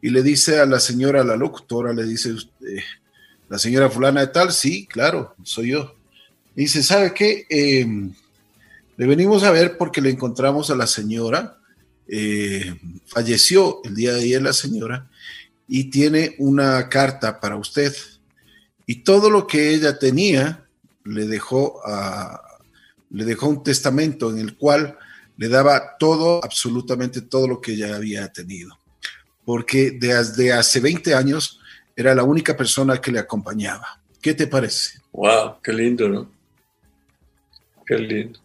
y le dice a la señora, la locutora, le dice, eh, la señora fulana de tal, sí, claro, soy yo. dice, ¿sabe qué? Em, le venimos a ver porque le encontramos a la señora, eh, falleció el día de ayer la señora y tiene una carta para usted. Y todo lo que ella tenía le dejó, a, le dejó un testamento en el cual le daba todo, absolutamente todo lo que ella había tenido. Porque desde hace 20 años era la única persona que le acompañaba. ¿Qué te parece? Wow, qué lindo, ¿no? Qué lindo.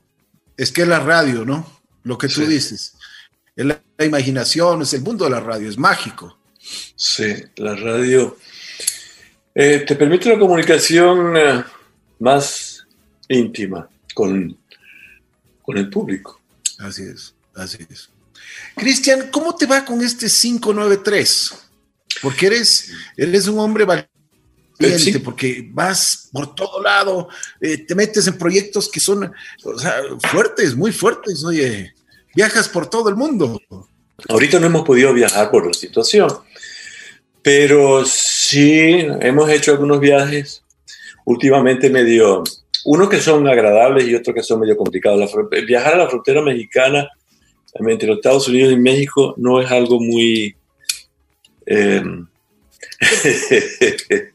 Es que la radio, ¿no? Lo que tú dices. Es la, imaginación, es el mundo de la radio, es mágico. Sí, la radio eh, te permite una comunicación eh, más íntima con, con el público. Así es, así es. Cristian, ¿cómo te va con este 593? Porque eres, eres un hombre valiente, porque vas por todo lado, eh, te metes en proyectos que son fuertes, muy fuertes, oye, viajas por todo el mundo. Ahorita no hemos podido viajar por la situación, pero sí hemos hecho algunos viajes últimamente medio, uno que son agradables y otro que son medio complicados. viajar a la frontera mexicana entre los Estados Unidos y México no es algo muy Em,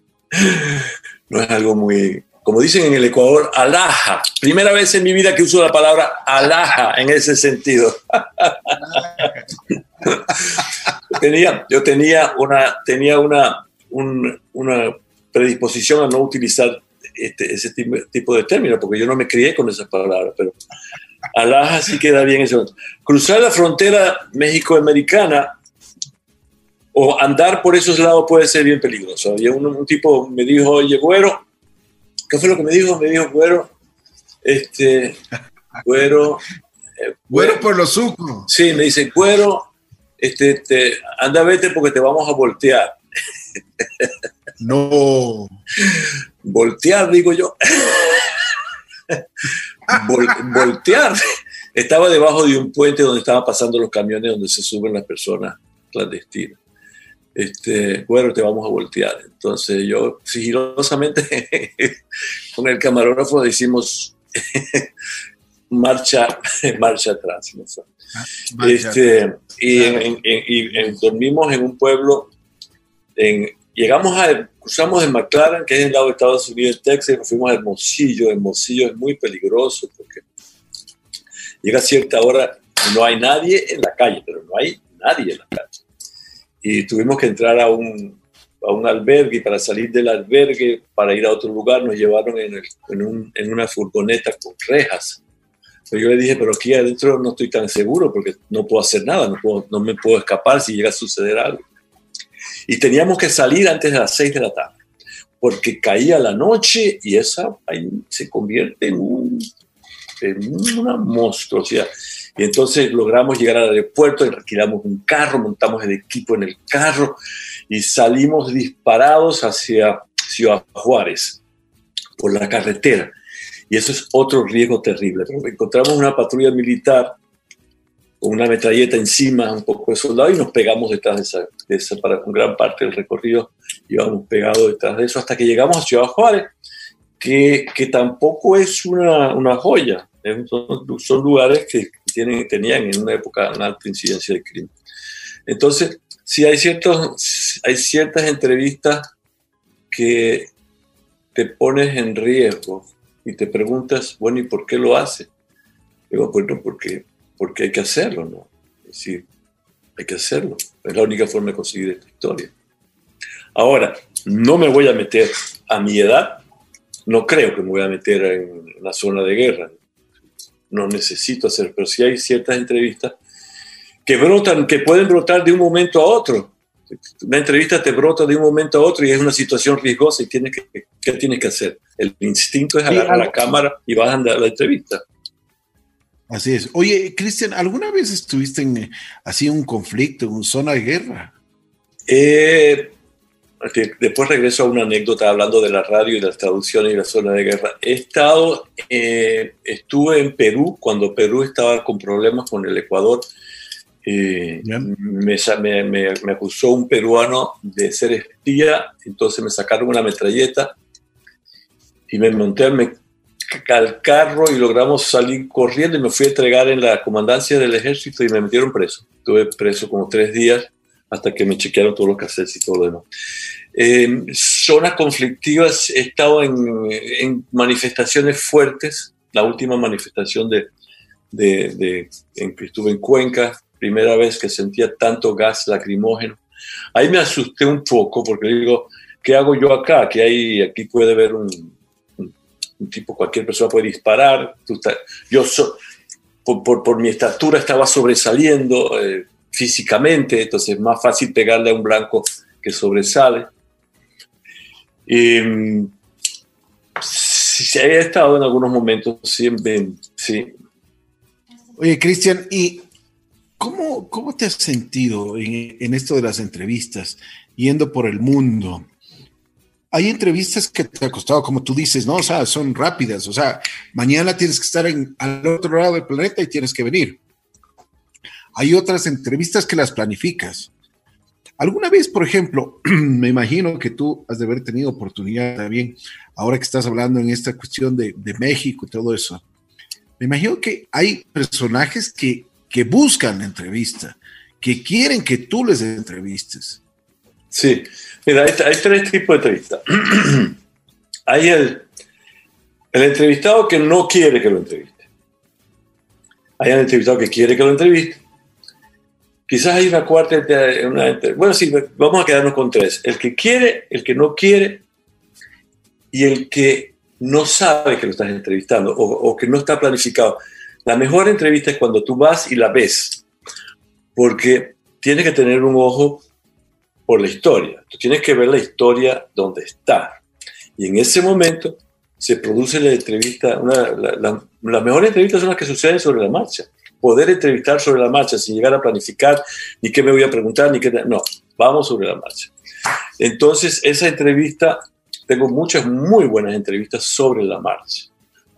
no es algo muy, como dicen en el Ecuador, alaja. Primera vez en mi vida que uso la palabra alaja en ese sentido. tenía, yo tenía una, tenía una, una predisposición a no utilizar este, ese tipo de términos, porque yo no me crié con esas palabras, pero alaja sí queda bien eso. Cruzar la frontera México-Americana o andar por esos lados puede ser bien peligroso. Había un, tipo me dijo, oye, güero, ¿qué fue lo que me dijo? Me dijo, güero, este, güero. Eh, güero por los sucos. Sí, me dice, güero, este, te, anda, vete porque te vamos a voltear. No. Voltear, digo yo. Voltear. Estaba debajo de un puente donde estaban pasando los camiones donde se suben las personas clandestinas este, bueno, te vamos a voltear. Entonces yo sigilosamente con el camarógrafo decimos marcha, marcha atrás. Ah, este, y, dormimos en un pueblo, en, llegamos a, cruzamos de McLaren, que es el lado de Estados Unidos, Texas, y nos fuimos a Hermosillo. Hermosillo es muy peligroso porque llega a cierta hora, no hay nadie en la calle, pero no hay nadie en la calle y tuvimos que entrar a un, a un albergue y para salir del albergue, para ir a otro lugar, nos llevaron en, en, un, en una furgoneta con rejas. Pero yo le dije, pero aquí adentro no estoy tan seguro porque no puedo hacer nada, no, puedo, no me puedo escapar si llega a suceder algo. Y teníamos que salir antes de las seis de la tarde, porque caía la noche y esa ahí se convierte en, un, en una monstruosidad. Y entonces logramos llegar al aeropuerto, alquilamos un carro, montamos el equipo en el carro y salimos disparados hacia Ciudad Juárez por la carretera. Y eso es otro riesgo terrible. encontramos una patrulla militar con una metralleta encima, un poco de soldado, y nos pegamos detrás de esa, de esa para gran parte del recorrido íbamos pegados detrás de eso hasta que llegamos a Ciudad Juárez, que, que tampoco es una, una joya. Son, son lugares que tenían en una época una alta incidencia de crimen. Entonces, si hay, ciertos, hay ciertas entrevistas que te pones en riesgo y te preguntas, bueno, ¿y por qué lo hace? Digo, bueno, porque, porque hay que hacerlo, ¿no? Es decir, hay que hacerlo. Es la única forma de conseguir esta historia. Ahora, no me voy a meter a mi edad, no creo que me voy a meter en la zona de guerra no necesito hacer, pero sí hay ciertas entrevistas que brotan, que pueden brotar de un momento a otro. Una entrevista te brota de un momento a otro y es una situación riesgosa y tienes que, ¿qué tienes que hacer? El instinto es agarrar la cámara y vas a andar la entrevista. Así es. Oye, Cristian, ¿alguna vez estuviste en eh, así un conflicto, en una zona de guerra? Eh, después regreso a una anécdota hablando de la radio y las traducciones y la zona de guerra. He estado, eh, estuve en Perú cuando Perú estaba con problemas con el Ecuador me, me, me, acusó un peruano de ser espía, entonces me sacaron una metralleta y me monté al, carro y logramos salir corriendo y me fui a entregar en la comandancia del ejército y me metieron preso. Estuve preso como tres días hasta que me chequearon todos los cassettes y todo lo demás. Eh, zonas conflictivas, he estado en, en, manifestaciones fuertes. La última manifestación de, de, de, en que estuve en Cuenca, primera vez que sentía tanto gas lacrimógeno. Ahí me asusté un poco porque digo, ¿qué hago yo acá? Que hay, aquí puede haber un, un tipo, cualquier persona puede disparar. yo por, mi estatura estaba sobresaliendo eh, físicamente, entonces es más fácil pegarle a un blanco que sobresale. Mm, sí, he estado en algunos momentos, siempre, sí. Oye, Cristian, ¿y cómo, cómo te has sentido en, en esto de las entrevistas, yendo por el mundo? Hay entrevistas que te ha costado, como tú dices, ¿no? O sea, son rápidas. O sea, mañana tienes que estar en, al otro lado del planeta y tienes que venir. Hay otras entrevistas que las planificas. Alguna vez, por ejemplo, me imagino que tú has de haber tenido oportunidad también, ahora que estás hablando en esta cuestión de, México y todo eso. Me imagino que hay personajes que, que buscan entrevista, que quieren que tú les entrevistes. Sí, Mira, hay, tres tipos de entrevistas. hay el, el entrevistado que no quiere que lo entreviste. Hay el entrevistado que quiere que lo entreviste. Quizás hay una cuarta, una, bueno, sí, vamos a quedarnos con tres. El que quiere, el que no quiere y el que no sabe que lo estás entrevistando o, o que no está planificado. La mejor entrevista es cuando tú vas y la ves, porque tienes que tener un ojo por la historia. Tú tienes que ver la historia donde está. Y en ese momento se produce la entrevista, una, la, las mejores entrevistas son las que suceden sobre la marcha. Poder entrevistar sobre la marcha sin llegar a planificar ni qué me voy a preguntar, ni qué... No, vamos sobre la marcha. Entonces, esa entrevista, tengo muchas muy buenas entrevistas sobre la marcha.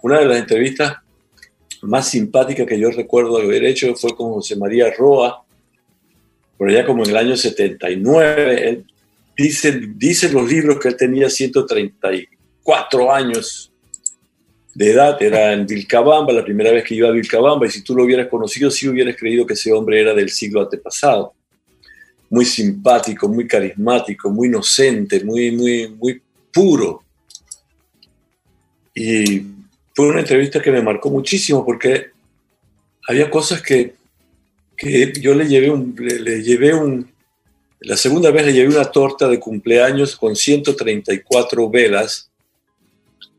Una de las entrevistas más simpáticas que yo recuerdo haber hecho fue con José María Roa, por allá como en el año 79, él dice, dice los libros que él tenía 134 años de edad, era en Vilcabamba, la primera vez que iba a Vilcabamba, y si tú lo hubieras conocido, sí hubieras creído que ese hombre era del siglo antepasado. Muy simpático, muy carismático, muy inocente, muy, muy, muy puro. Y fue una entrevista que me marcó muchísimo porque había cosas que que yo le llevé un, le, llevé un, la segunda vez le llevé una torta de cumpleaños con 134 velas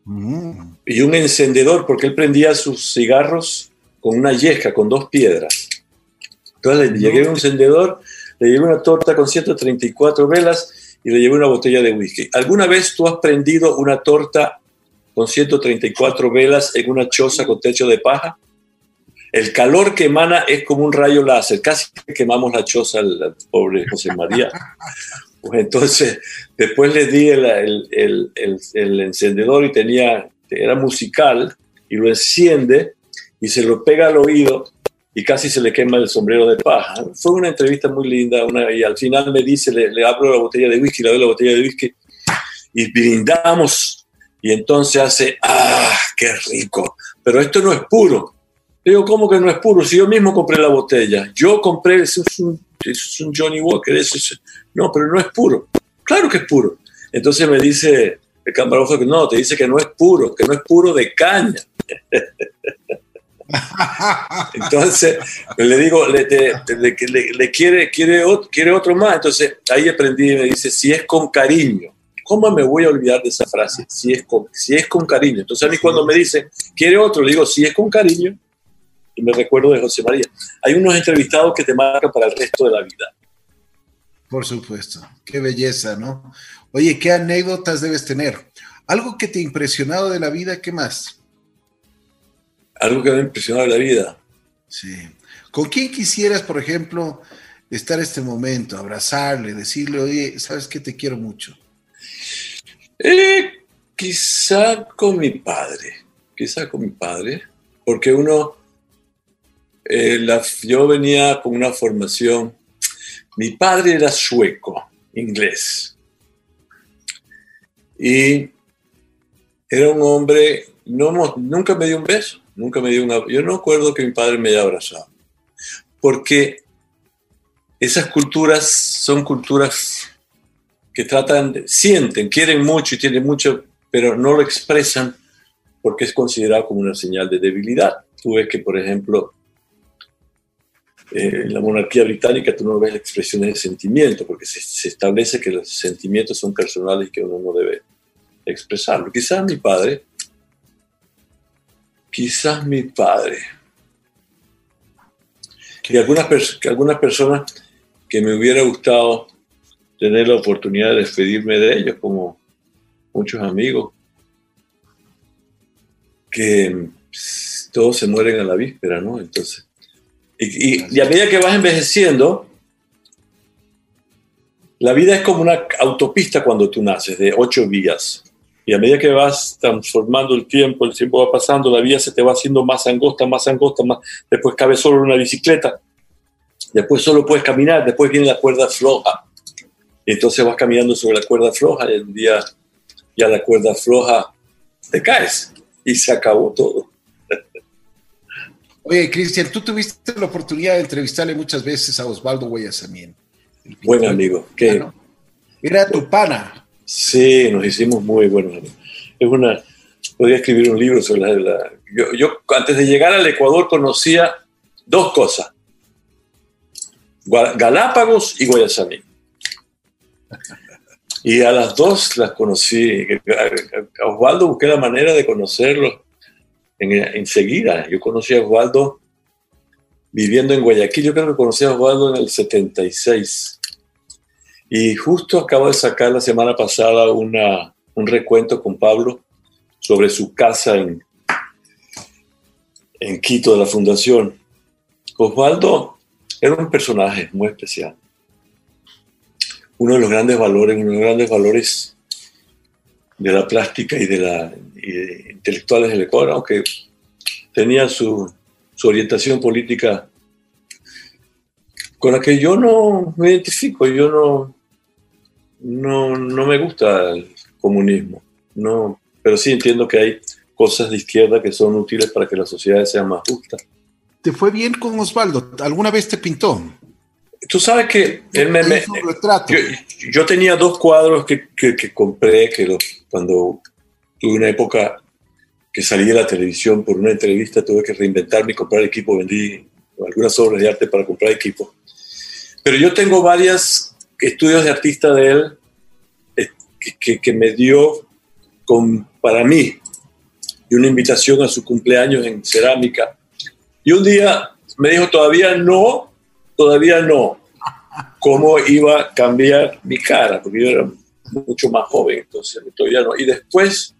mm. y un encendedor, porque él prendía sus cigarros con una yesca, con dos piedras. Entonces le llevé un encendedor, le llevé una torta con 134 velas y le llevé una botella de whisky. ¿Alguna vez tú has prendido una torta con 134 velas en una choza con techo de paja? El calor que emana es como un rayo láser, casi quemamos la choza al, pobre José María. Pues entonces, después le di el, encendedor y tenía, era musical, y lo enciende y se lo pega al oído y casi se le quema el sombrero de paja. Fue una entrevista muy linda y al final me dice, le, le abro la botella de whisky, le doy la botella de whisky y brindamos y entonces hace, ah, qué rico, pero esto no es puro, Digo, ¿cómo que no es puro? Si yo mismo compré la botella. Yo compré, eso es un, es un Johnny Walker. Eso no, pero no es puro. Claro que es puro. Entonces me dice el camarógrafo que no, te dice que no es puro, que no es puro de caña. Entonces le digo, le, le, quiere, quiere, otro, quiere otro más. Entonces ahí aprendí y me dice, si es con cariño. ¿Cómo me voy a olvidar de esa frase? Si es con, si es con cariño. Entonces a mí cuando me dice, quiere otro, le digo, si es con cariño y me recuerdo de José María. Hay unos entrevistados que te marcan para el resto de la vida. Por supuesto, qué belleza, ¿no? Oye, ¿qué anécdotas debes tener? Algo que te ha impresionado de la vida, ¿qué más? Algo que me ha impresionado de la vida. Sí. ¿Con quién quisieras, por ejemplo, estar este momento, abrazarle, decirle, oye, sabes que te quiero mucho? Eh, quizá con mi padre, quizá con mi padre, porque uno eh, yo venía con una formación. Mi padre era sueco, inglés. Y era un hombre, nunca me dio un beso, nunca me dio una... Yo no acuerdo que mi padre me haya abrazado. Porque esas culturas son culturas que tratan, sienten, quieren mucho y tienen mucho, pero no lo expresan porque es considerado como una señal de debilidad. Tú ves que, por ejemplo, eh, en la monarquía británica tú no ves expresiones de sentimiento, porque se, establece que los sentimientos son personales y que uno no debe expresarlo. Quizás mi padre, quizás mi padre, y algunas, algunas personas que me hubiera gustado tener la oportunidad de despedirme de ellos, como muchos amigos, que todos se mueren a la víspera, ¿no? Entonces, y, a medida que vas envejeciendo, la vida es como una autopista cuando tú naces, de ocho vías. Y a medida que vas transformando el tiempo, el tiempo va pasando, la vía se te va haciendo más angosta, más angosta, más. Después cabe solo una bicicleta. Después solo puedes caminar, después viene la cuerda floja. Y entonces vas caminando sobre la cuerda floja y un día ya la cuerda floja te caes y se acabó todo. Oye, Cristian, tú tuviste la oportunidad de entrevistarle muchas veces a Osvaldo Guayasamín. Buen amigo. ¿qué? Era tu pana. Sí, nos hicimos muy buenos amigos. Es una, podría escribir un libro sobre la... yo, yo, antes de llegar al Ecuador conocía dos cosas. Galápagos y Guayasamín. Y a las dos las conocí. A Osvaldo busqué la manera de conocerlo enseguida. Yo conocí a Osvaldo viviendo en Guayaquil. Yo creo que conocí a Osvaldo en el 76. Y justo acabo de sacar la semana pasada un recuento con Pablo sobre su casa en, en Quito de la Fundación. Osvaldo era un personaje muy especial uno de los grandes valores, uno de los grandes valores de la plástica y de la intelectuales del Ecuador, aunque tenía su, orientación política con la que yo no me identifico, yo no, no, no me gusta el comunismo, no, pero sí entiendo que hay cosas de izquierda que son útiles para que la sociedad sea más justa. ¿Te fue bien con Osvaldo? ¿Alguna vez te pintó? Tú sabes que él me, yo, tenía dos cuadros que, que, compré que cuando tuve una época que salí de la televisión por una entrevista, tuve que reinventarme y comprar equipo, vendí algunas obras de arte para comprar equipo. Pero yo tengo varios estudios de artista de él eh, que, que me dio con, para mí y una invitación a su cumpleaños en cerámica. Y un día me dijo, todavía no, todavía no cómo iba a cambiar mi cara, porque yo era mucho más joven, entonces todavía no. Y después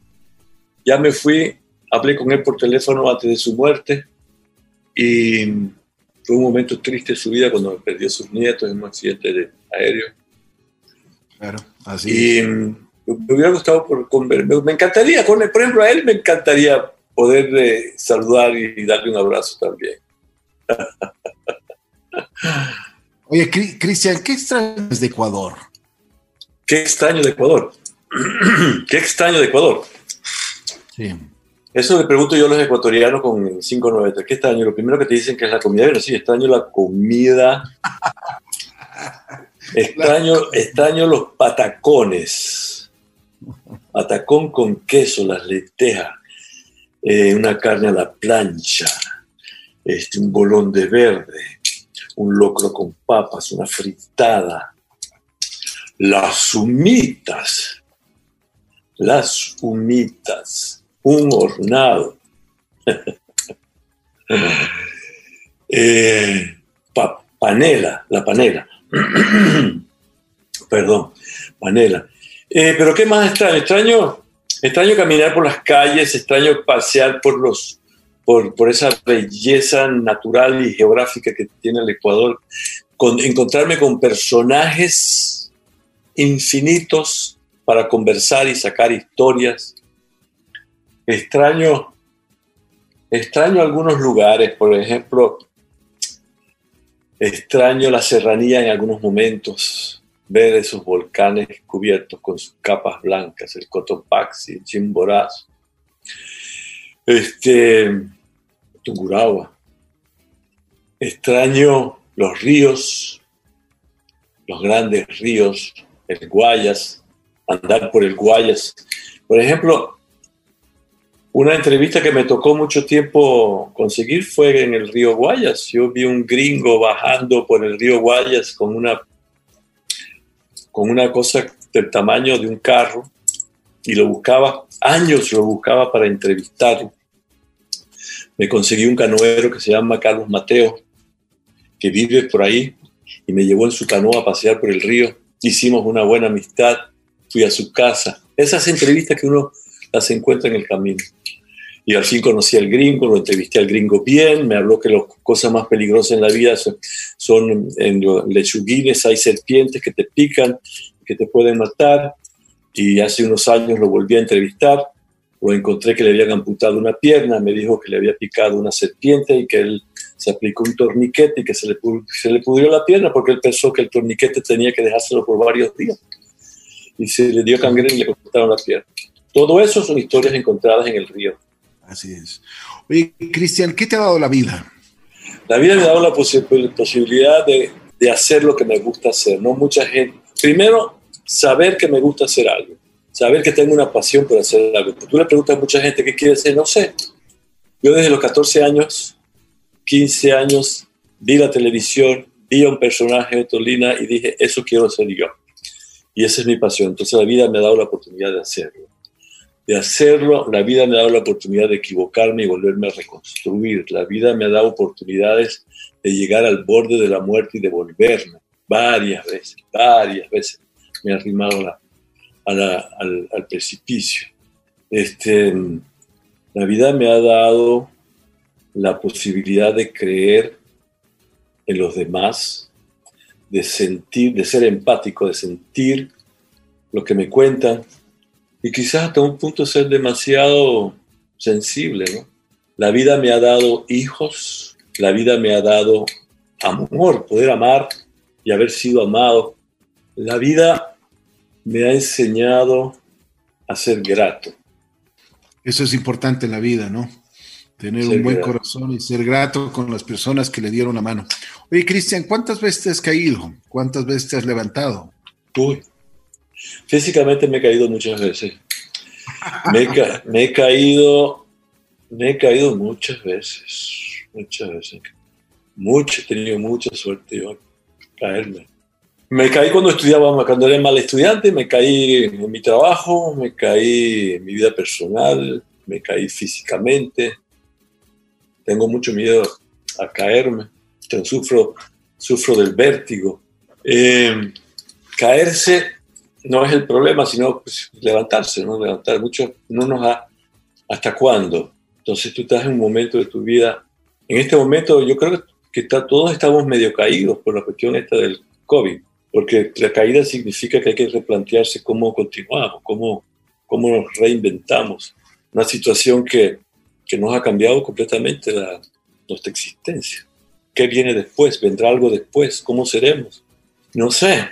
ya me fui, hablé con él por teléfono antes de su muerte y fue un momento triste en su vida cuando perdió a sus nietos en un accidente de aéreo. Claro, así. Y me hubiera gustado por, me, me encantaría, por ejemplo, a él me encantaría poder eh, saludar y darle un abrazo también. Oye, Cristian, ¿qué extrañas de Ecuador? ¿Qué extraño de Ecuador? ¿Qué extraño de Ecuador? Sí. Eso le pregunto yo a los ecuatorianos con 590. ¿Qué extraño? Lo primero que te dicen que es la comida. Bueno, sí, extraño la comida. extraño, extraño los patacones. Patacón con queso, las lentejas, eh, una carne a la plancha, este, un bolón de verde, un locro con papas, una fritada, las humitas, las humitas, un hornado, eh, panela, la panela, perdón, panela. Eh, pero ¿qué más extraño? Extraño, extraño caminar por las calles, extraño pasear por los por, esa belleza natural y geográfica que tiene el Ecuador, con, encontrarme con personajes infinitos para conversar y sacar historias. Extraño, extraño algunos lugares, por ejemplo, Extraño la serranía en algunos momentos, ver esos volcanes cubiertos con sus capas blancas, el Cotopaxi, el Chimborazo, este, Tungurahua. Extraño los ríos, los grandes ríos, el Guayas, andar por el Guayas. Por ejemplo, una entrevista que me tocó mucho tiempo conseguir fue en el río Guayas. Yo vi un gringo bajando por el río Guayas con una, con una cosa del tamaño de un carro y lo buscaba, años lo buscaba para entrevistarlo. Me conseguí un canoero que se llama Carlos Mateo, que vive por ahí y me llevó en su canoa a pasear por el río. Hicimos una buena amistad, fui a su casa. Esas entrevistas que uno las encuentra en el camino. Y al fin conocí al gringo, lo entrevisté al gringo bien, me habló que las cosas más peligrosas en la vida son, en los lechuguines, hay serpientes que te pican, que te pueden matar. Y hace unos años lo volví a entrevistar, lo encontré que le habían amputado una pierna, me dijo que le había picado una serpiente y que él se aplicó un torniquete y que se le, se le pudrió la pierna porque él pensó que el torniquete tenía que dejárselo por varios días. Y se le dio gangrena y le cortaron la pierna. Todo eso son historias encontradas en el río. Así es. Oye, Cristian, ¿qué te ha dado la vida? La vida me ha dado la posibilidad de, de, hacer lo que me gusta hacer. No mucha gente. Primero, saber que me gusta hacer algo. Saber que tengo una pasión por hacer algo. Tú le preguntas a mucha gente qué quiere hacer, no sé. Yo desde los 14 años, 15 años, vi la televisión, vi a un personaje de Tolina y dije, eso quiero ser yo. Y esa es mi pasión. Entonces la vida me ha dado la oportunidad de hacerlo de hacerlo, la vida me ha dado la oportunidad de equivocarme y volverme a reconstruir. La vida me ha dado oportunidades de llegar al borde de la muerte y de volverme. Varias veces, varias veces me ha arrimado al, precipicio. Este, la vida me ha dado la posibilidad de creer en los demás, de sentir, de ser empático, de sentir lo que me cuentan, y quizás hasta un punto ser demasiado sensible. La vida me ha dado hijos, la vida me ha dado amor, poder amar y haber sido amado. La vida me ha enseñado a ser grato. Eso es importante en la vida, ¿no? Tener un buen corazón y ser grato con las personas que le dieron la mano. Oye, Cristian, ¿cuántas veces te has caído? ¿Cuántas veces te has levantado? Uy, Físicamente me he caído muchas veces. Me he, caído, me he caído muchas veces, muchas veces. Mucho, he tenido mucha suerte yo caerme. Me caí cuando estudiaba, cuando era mal estudiante, me caí en mi trabajo, me caí en mi vida personal, me caí físicamente. Tengo mucho miedo a caerme, sufro, sufro del vértigo. Eh, caerse no es el problema, sino pues, levantarse, ¿no? Levantar mucho, no nos ha, ¿hasta cuándo? Entonces tú estás en un momento de tu vida, en este momento yo creo que está, todos estamos medio caídos por la cuestión esta del COVID, porque la caída significa que hay que replantearse cómo continuamos, cómo, cómo nos reinventamos. Una situación que, que nos ha cambiado completamente la, nuestra existencia. ¿Qué viene después? ¿Vendrá algo después? ¿Cómo seremos? No sé,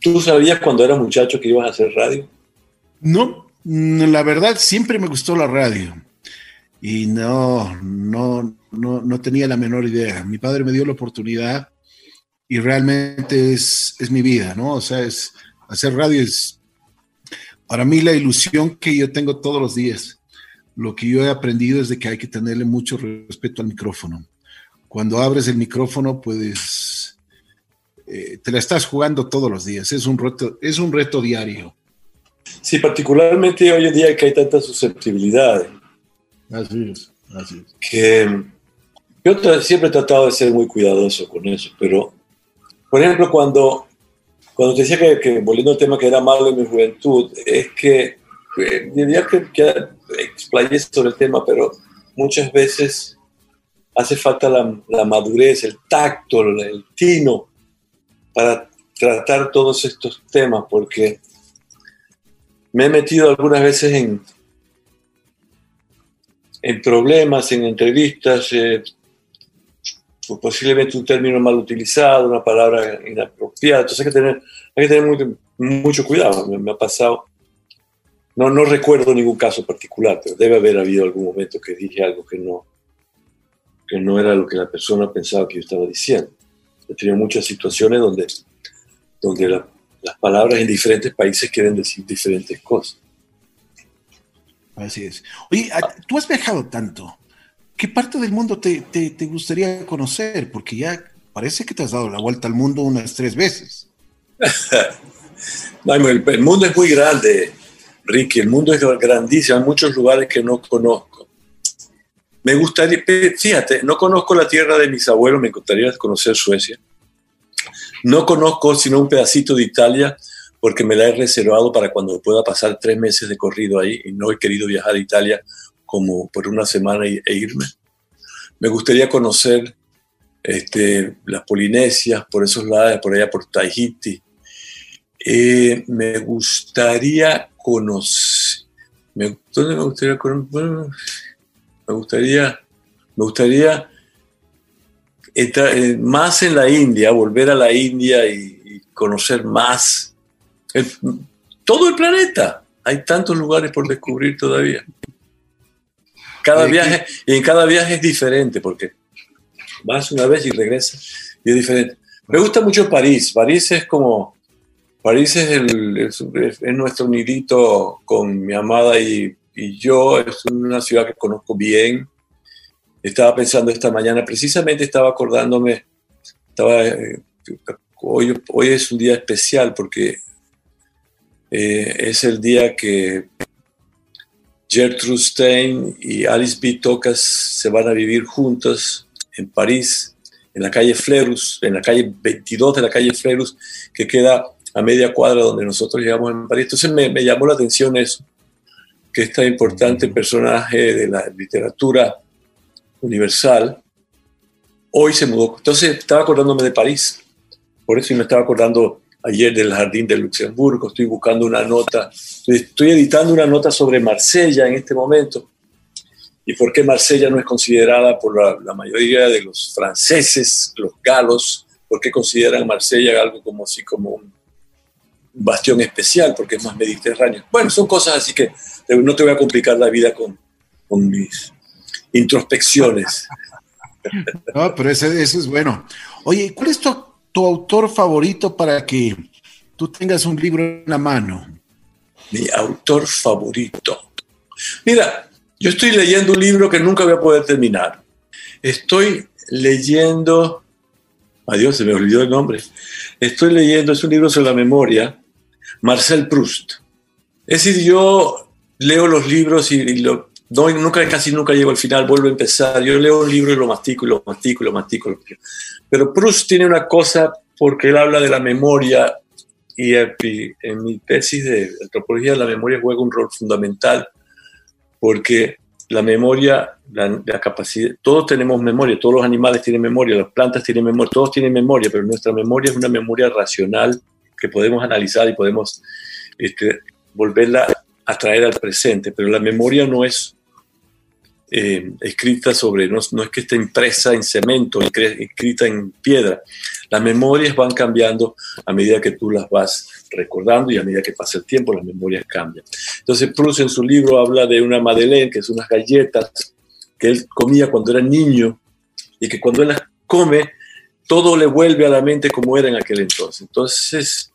¿Tú sabías cuando eras muchacho que ibas a hacer radio? No, la verdad siempre me gustó la radio y no, no, no, no tenía la menor idea. Mi padre me dio la oportunidad y realmente es, es mi vida, ¿no? O sea, es, hacer radio es para mí la ilusión que yo tengo todos los días. Lo que yo he aprendido es de que hay que tenerle mucho respeto al micrófono. Cuando abres el micrófono, puedes eh, te la estás jugando todos los días, es un reto, es un reto diario. Sí, particularmente hoy en día que hay tantas susceptibilidades. Así es, así es. Que yo siempre he tratado de ser muy cuidadoso con eso, pero, por ejemplo, cuando, cuando te decía que, volviendo al tema que era malo en mi juventud, es que eh, diría que, que explayé sobre el tema, pero muchas veces hace falta la, madurez, el tacto, el tino para tratar todos estos temas, porque me he metido algunas veces en, en problemas, en entrevistas, eh, posiblemente un término mal utilizado, una palabra inapropiada. Entonces hay que tener, hay que tener mucho cuidado. Me, ha pasado, no, no recuerdo ningún caso particular, pero debe haber habido algún momento que dije algo que no, que no era lo que la persona pensaba que yo estaba diciendo. He tenido muchas situaciones donde, donde las palabras en diferentes países quieren decir diferentes cosas. Así es. Oye, tú has viajado tanto. ¿Qué parte del mundo te, te, gustaría conocer? Porque ya parece que te has dado la vuelta al mundo unas tres veces. el, mundo es muy grande, Ricky. El mundo es grandísimo. Hay muchos lugares que no conozco. Me gustaría, fíjate, no conozco la tierra de mis abuelos, me gustaría conocer Suecia. No conozco sino un pedacito de Italia porque me la he reservado para cuando pueda pasar tres meses de corrido ahí y no he querido viajar a Italia como por una semana e irme. Me gustaría conocer este, las Polinesias, por esos lados, por allá por Tahiti. Eh, me gustaría conocer... ¿Dónde me gustaría conocer? me gustaría... Me gustaría más en la India, volver a la India y, y conocer más todo el planeta. Hay tantos lugares por descubrir todavía. Cada viaje, y en cada viaje es diferente, porque vas una vez y regresas y es diferente. Me gusta mucho París. París es como, París es, el, es, nuestro nidito con mi amada y, y, yo. Es una ciudad que conozco bien. Estaba pensando esta mañana, precisamente estaba acordándome, estaba, eh, hoy, hoy es un día especial porque eh, es el día que Gertrude Stein y Alice B. Tocas se van a vivir juntos en París, en la calle Flerus, en la calle 22 de la calle Flerus, que queda a media cuadra donde nosotros llegamos en París. Entonces me, me llamó la atención eso, que este importante personaje de la literatura universal hoy se mudó. Entonces estaba acordándome de París, por eso me estaba acordando ayer del Jardín de Luxemburgo, estoy buscando una nota, estoy editando una nota sobre Marsella en este momento y por qué Marsella no es considerada por la, mayoría de los franceses, los galos, por qué consideran Marsella algo como así como un bastión especial, porque es más mediterráneo. Bueno, son cosas así que no te voy a complicar la vida con, con mis introspecciones. No, pero eso, eso es bueno. Oye, ¿cuál es tu tu autor favorito para que tú tengas un libro en la mano? Mi autor favorito. Mira, yo estoy leyendo un libro que nunca voy a poder terminar. Estoy leyendo, adiós, se me olvidó el nombre. Estoy leyendo, es un libro sobre la memoria, Marcel Proust. Es decir, yo leo los libros y, lo, nunca, casi nunca llego al final, vuelvo a empezar. Yo leo un libro y lo mastico y lo mastico y lo mastico. Pero Proust tiene una cosa porque él habla de la memoria y en mi tesis de antropología la memoria juega un rol fundamental porque la memoria, la, capacidad, todos tenemos memoria, todos los animales tienen memoria, las plantas tienen memoria, todos tienen memoria, pero nuestra memoria es una memoria racional que podemos analizar y podemos este, volverla a traer al presente, pero la memoria no es eh, escrita sobre, no, es que esté impresa en cemento, escrita en piedra. Las memorias van cambiando a medida que tú las vas recordando y a medida que pasa el tiempo las memorias cambian. Entonces Proust en su libro habla de una madeleine, que es unas galletas que él comía cuando era niño y que cuando él las come, todo le vuelve a la mente como era en aquel entonces. Entonces,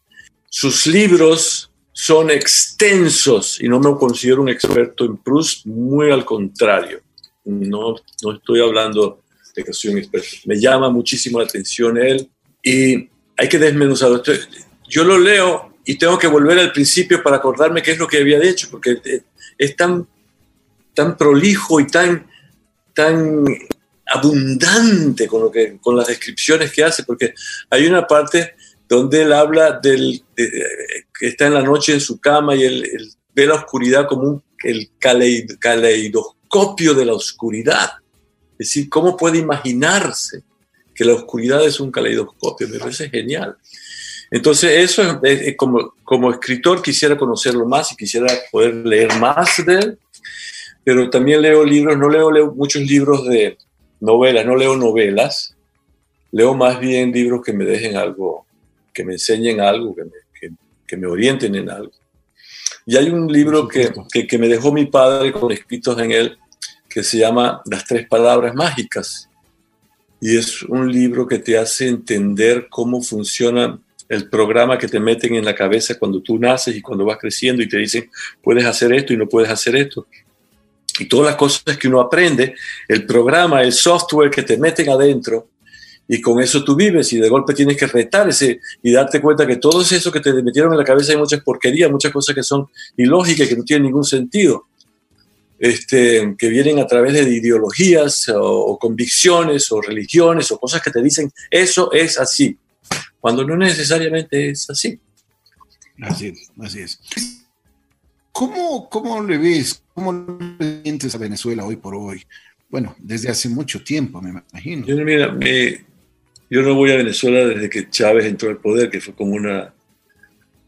sus libros son extensos y no me considero un experto en Proust, muy al contrario. No, no estoy hablando de que soy un experto. Me llama muchísimo la atención él y hay que desmenuzarlo. Yo lo leo y tengo que volver al principio para acordarme qué es lo que había hecho, porque es tan, tan prolijo y tan, tan abundante con, lo que, con las descripciones que hace, porque hay una parte donde él habla del que está en la noche en su cama y él, ve la oscuridad como un, el caleidoscopio de la oscuridad. Es decir, ¿cómo puede imaginarse que la oscuridad es un caleidoscopio? Me parece genial. Entonces, eso es, como, como escritor quisiera conocerlo más y quisiera poder leer más de él, pero también leo libros, no leo, leo muchos libros de novelas, no leo novelas, leo más bien libros que me dejen algo, que me enseñen algo, que me, que, me orienten en algo. Y hay un libro que, que, me dejó mi padre con escritos en él que se llama Las tres palabras mágicas. Y es un libro que te hace entender cómo funciona el programa que te meten en la cabeza cuando tú naces y cuando vas creciendo y te dicen, puedes hacer esto y no puedes hacer esto. Y todas las cosas que uno aprende, el programa, el software que te meten adentro, y con eso tú vives y de golpe tienes que retar ese y darte cuenta que todo eso que te metieron en la cabeza hay muchas porquerías, muchas cosas que son ilógicas, que no tienen ningún sentido, este, que vienen a través de ideologías o, convicciones o religiones o cosas que te dicen eso es así, cuando no necesariamente es así. Así es, así es. ¿Cómo, cómo le ves, cómo le sientes a Venezuela hoy por hoy? Bueno, desde hace mucho tiempo, me imagino. Yo, mira, me, yo no voy a Venezuela desde que Chávez entró al poder, que fue como una,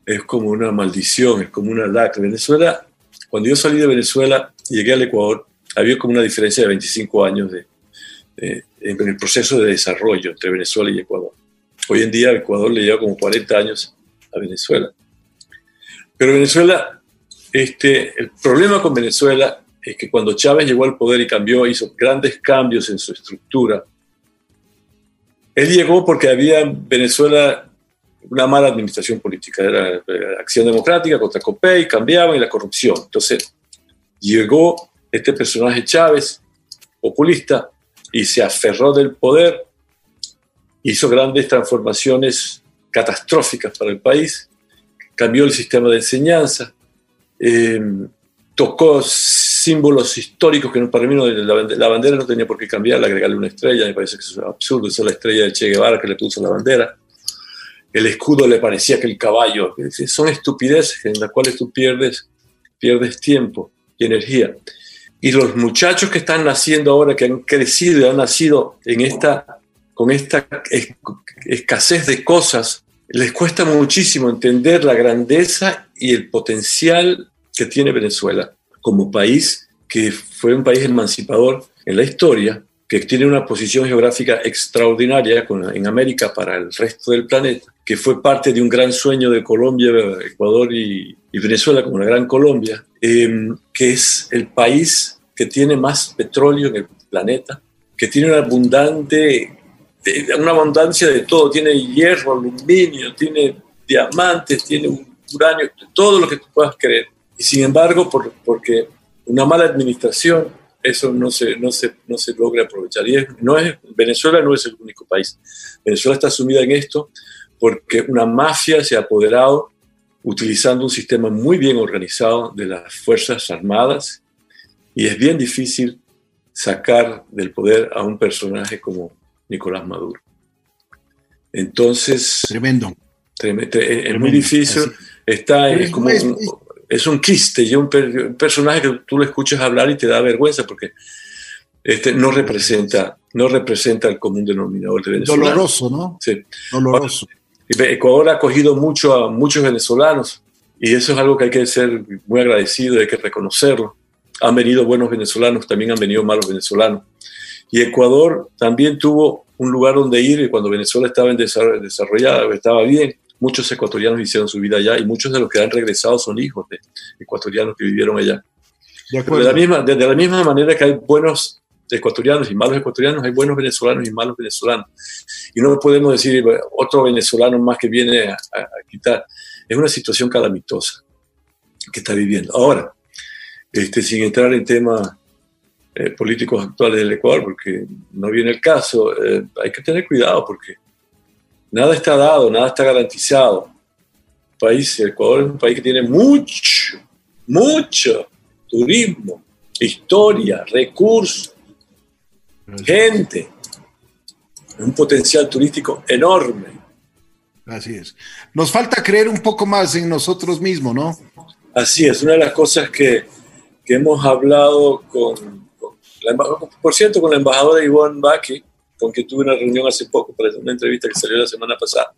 es como una maldición, es como una lacra. Venezuela, cuando yo salí de Venezuela y llegué al Ecuador, había como una diferencia de 25 años de, en el proceso de desarrollo entre Venezuela y Ecuador. Hoy en día Ecuador le lleva como 40 años a Venezuela. Pero Venezuela, este, el problema con Venezuela es que cuando Chávez llegó al poder y cambió, hizo grandes cambios en su estructura, él llegó porque había en Venezuela una mala administración política, era acción democrática contra COPEI, cambiaba y la corrupción. Entonces llegó este personaje Chávez, populista, y se aferró del poder, hizo grandes transformaciones catastróficas para el país, cambió el sistema de enseñanza, eh, tocó símbolos históricos que para mí no, la, bandera no tenía por qué cambiar, agregarle una estrella, me parece que es absurdo, esa es la estrella de Che Guevara que le puso la bandera. El escudo le parecía que el caballo, son estupideces en las cuales tú pierdes, pierdes tiempo y energía. Y los muchachos que están naciendo ahora, que han crecido y han nacido en esta, con esta escasez de cosas, les cuesta muchísimo entender la grandeza y el potencial que tiene Venezuela como país que fue un país emancipador en la historia, que tiene una posición geográfica extraordinaria en América para el resto del planeta, que fue parte de un gran sueño de Colombia, Ecuador y, Venezuela como una gran Colombia, em, que es el país que tiene más petróleo en el planeta, que tiene una abundante una abundancia de todo, tiene hierro, aluminio, tiene diamantes, tiene uranio, todo lo que tú puedas creer. Y sin embargo, por, porque una mala administración, eso no se, no se, no se logra aprovechar. Y no es, Venezuela no es el único país. Venezuela está sumida en esto porque una mafia se ha apoderado utilizando un sistema muy bien organizado de las Fuerzas Armadas y es bien difícil sacar del poder a un personaje como Nicolás Maduro. Entonces... Tremendo. es muy difícil. Está, es como es un quiste y un, personaje que tú le escuchas hablar y te da vergüenza porque este, no representa no representa el común denominador de Venezuela. Doloroso, ¿no? Sí. Doloroso. Ecuador ha acogido mucho a muchos venezolanos y eso es algo que hay que ser muy agradecido, hay que reconocerlo. Han venido buenos venezolanos, también han venido malos venezolanos. Y Ecuador también tuvo un lugar donde ir y cuando Venezuela estaba en desarrollada, estaba bien, muchos ecuatorianos hicieron su vida allá y muchos de los que han regresado son hijos de ecuatorianos que vivieron allá. De, la misma, de, la misma manera que hay buenos ecuatorianos y malos ecuatorianos, hay buenos venezolanos y malos venezolanos. Y no podemos decir otro venezolano más que viene a, quitar. Es una situación calamitosa que está viviendo. Ahora, este, sin entrar en temas eh, políticos actuales del Ecuador, porque no viene el caso, eh, hay que tener cuidado porque nada está dado, nada está garantizado. El país, el Ecuador es un país que tiene mucho, mucho turismo, historia, recursos, gente, un potencial turístico enorme. Así es. Nos falta creer un poco más en nosotros mismos, ¿no? Así es, una de las cosas que, que hemos hablado con, por cierto, con la embajadora Ivonne Baki, con quien tuve una reunión hace poco para una entrevista que salió la semana pasada,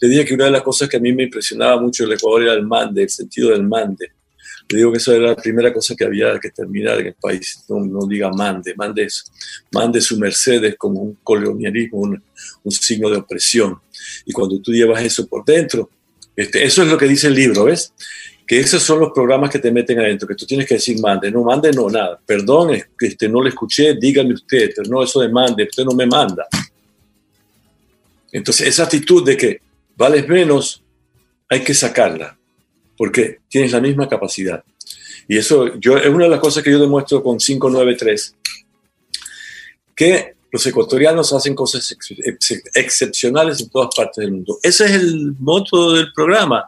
le dije que una de las cosas que a mí me impresionaba mucho del Ecuador era el mande, el sentido del mande. Le digo que eso era la primera cosa que había que terminar en el país. No, diga mande, mande, mande su Mercedes como un colonialismo, un, un, signo de opresión. Y cuando tú llevas eso por dentro, este, eso es lo que dice el libro, ¿ves? Que esos son los programas que te meten adentro, que tú tienes que decir mande, no mande, no, nada. Perdón, este, no le escuché, dígame usted, no, eso de mande, usted no me manda. Entonces, esa actitud de que vales menos, hay que sacarla porque tienes la misma capacidad. Y eso yo, es una de las cosas que yo demuestro con 593, que los ecuatorianos hacen cosas excepcionales en todas partes del mundo. Ese es el moto del programa,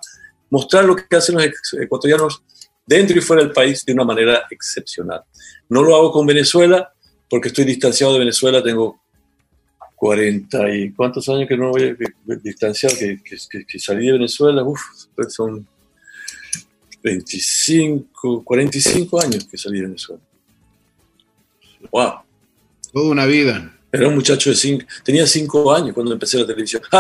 mostrar lo que hacen los ecuatorianos dentro y fuera del país de una manera excepcional. No lo hago con Venezuela porque estoy distanciado de Venezuela, tengo 40 y cuántos años que no voy a distanciar, que, que, salí de Venezuela, Uf, pues son 25, 45 años que salí de Venezuela. ¡Wow! Toda una vida. Era un muchacho de 5, tenía 5 años cuando empecé la televisión.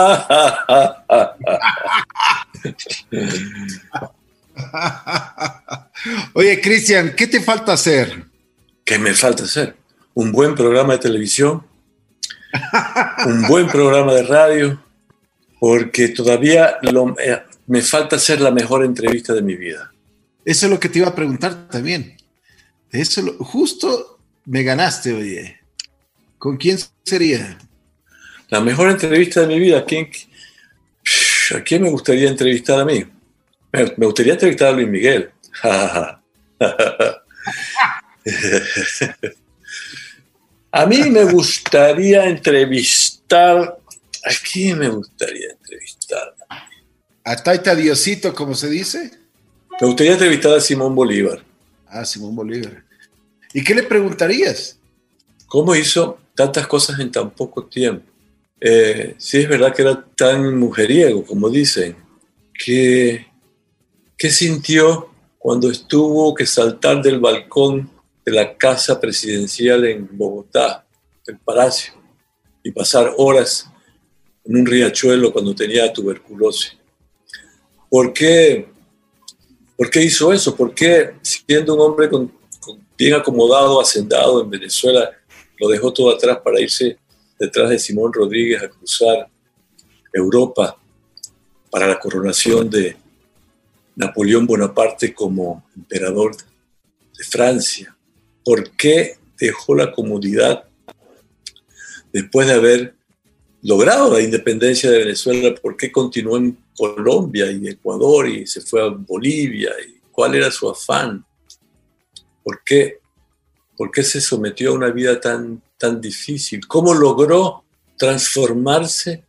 Oye, Cristian, ¿qué te falta hacer? ¿Qué me falta hacer? Un buen programa de televisión, un buen programa de radio, porque todavía lo, eh, me falta hacer la mejor entrevista de mi vida. Eso es lo que te iba a preguntar también. Eso justo me ganaste, oye. ¿Con quién sería? La mejor entrevista de mi vida. ¿A quién, ¿a quién me gustaría entrevistar a mí? Me gustaría entrevistar a Luis Miguel. a mí me gustaría entrevistar. ¿A quién me gustaría entrevistar? ¿A Taita Diosito, como se dice? Me gustaría entrevistar a Simón Bolívar. Ah, Simón Bolívar. ¿Y qué le preguntarías? ¿Cómo hizo tantas cosas en tan poco tiempo? Eh, sí, es verdad que era tan mujeriego, como dicen. ¿Qué, ¿Qué sintió cuando estuvo que saltar del balcón de la casa presidencial en Bogotá, el palacio, y pasar horas en un riachuelo cuando tenía tuberculosis? ¿Por qué ¿Por qué hizo eso? ¿Por qué, siendo un hombre bien acomodado, hacendado en Venezuela, lo dejó todo atrás para irse detrás de Simón Rodríguez a cruzar Europa para la coronación de Napoleón Bonaparte como emperador de Francia? ¿Por qué dejó la comodidad después de haber logrado la independencia de Venezuela? ¿Por qué continuó en Colombia y Ecuador y se fue a Bolivia. Y ¿Cuál era su afán? ¿Por qué, ¿Por qué se sometió a una vida tan, tan difícil? ¿Cómo logró transformarse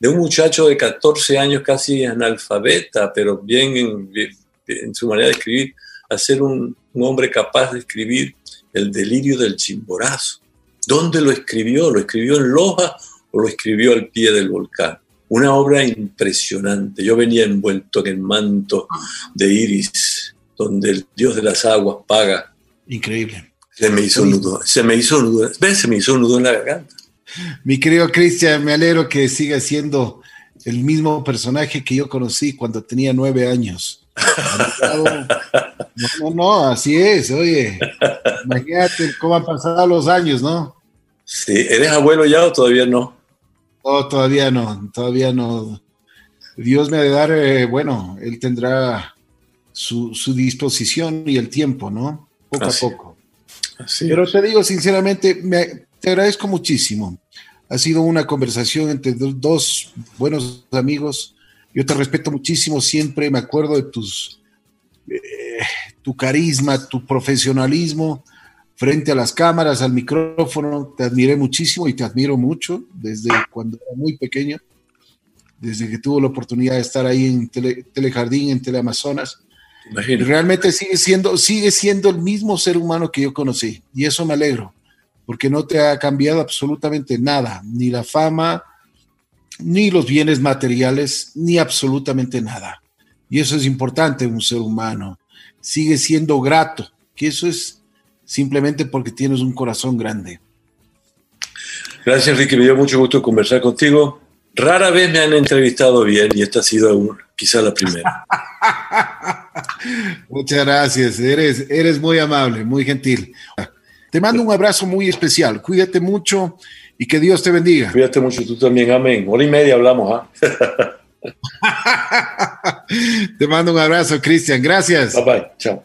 de un muchacho de 14 años casi analfabeta, pero bien en, su manera de escribir, a ser un, un hombre capaz de escribir el delirio del chimborazo? ¿Dónde lo escribió? ¿Lo escribió en Loja o lo escribió al pie del volcán? Una obra impresionante. Yo venía envuelto en el manto de Iris, donde el dios de las aguas paga. Increíble. Se me hizo un nudo, se me hizo un nudo, ¿ves? Se me hizo un nudo en la garganta. Mi querido Cristian, me alegro que siga siendo el mismo personaje que yo conocí cuando tenía nueve años. No, no, no, así es, oye. Imagínate cómo han pasado los años, ¿no? Sí, ¿eres abuelo ya o todavía no? No, todavía no, todavía no. Dios me ha de dar, eh, bueno, Él tendrá su, disposición y el tiempo, ¿no? Poco a poco. Pero te digo sinceramente, te agradezco muchísimo. Ha sido una conversación entre dos buenos amigos. Yo te respeto muchísimo siempre, me acuerdo de tus, eh, tu carisma, tu profesionalismo frente a las cámaras, al micrófono. Te admiré muchísimo y te admiro mucho desde cuando era muy pequeño, desde que tuve la oportunidad de estar ahí en Telejardín, en Teleamazonas. Realmente sigue siendo, sigue siendo el mismo ser humano que yo conocí y eso me alegro, porque no te ha cambiado absolutamente nada, ni la fama, ni los bienes materiales, ni absolutamente nada. Y eso es importante en un ser humano. Sigue siendo grato, que eso es simplemente porque tienes un corazón grande. Gracias, Enrique. Me dio mucho gusto conversar contigo. Rara vez me han entrevistado bien y esta ha sido quizá la primera. Muchas gracias, eres, eres muy amable, muy gentil. Te mando un abrazo muy especial, cuídate mucho y que Dios te bendiga. Cuídate mucho tú también, amén. Hora y media hablamos, ¿ah? te mando un abrazo, Cristian, gracias. Bye bye, chao.